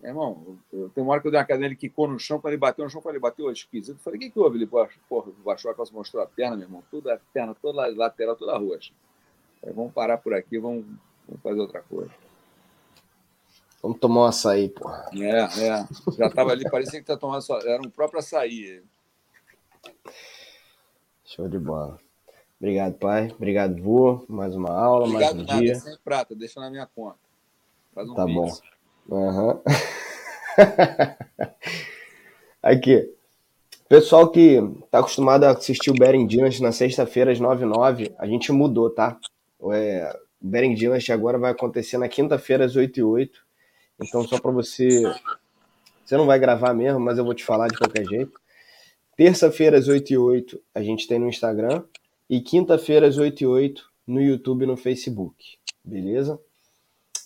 Meu irmão, eu, tem uma hora que eu dei uma cadeira, ele quicou no chão, quando ele bateu no chão, quando ele bateu, esquisito. Eu falei, o que, que houve? Ele porra, baixou a calça, mostrou a perna, meu irmão, toda a perna, toda a lateral, toda a roxa. Falei, vamos parar por aqui, vamos, vamos fazer outra coisa. Vamos tomar um açaí, porra. É, é. Já estava ali, parecia que tá tomando só. Era um próprio açaí. Show de bola. Obrigado, pai. Obrigado, vô. Mais uma aula, Obrigado, mais um nada, dia. Sem prata, deixa na minha conta. Faz um tá bom. Uhum. Aqui. Pessoal que está acostumado a assistir o Bering Dynasty na sexta-feira às 9h09, a gente mudou, tá? É, o Bering Dynasty agora vai acontecer na quinta-feira às 8h08. Então, só para você. Você não vai gravar mesmo, mas eu vou te falar de qualquer jeito. Terça-feira às 8h08 a gente tem no Instagram. E quinta-feira às 8h08 no YouTube e no Facebook. Beleza?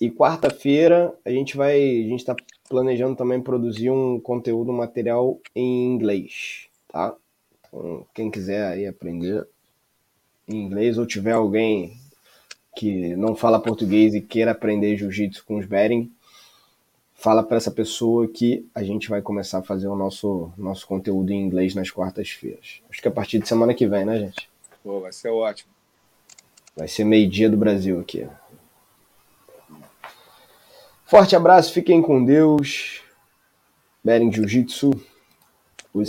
E quarta-feira a gente vai. A gente está planejando também produzir um conteúdo, um material em inglês. Tá? Então, quem quiser aí aprender em inglês ou tiver alguém que não fala português e queira aprender jiu-jitsu com os Bering, fala para essa pessoa que a gente vai começar a fazer o nosso, nosso conteúdo em inglês nas quartas-feiras. Acho que a partir de semana que vem, né, gente? Pô, vai ser ótimo. Vai ser meio-dia do Brasil aqui. Forte abraço, fiquem com Deus. Bering Jiu-Jitsu. Os...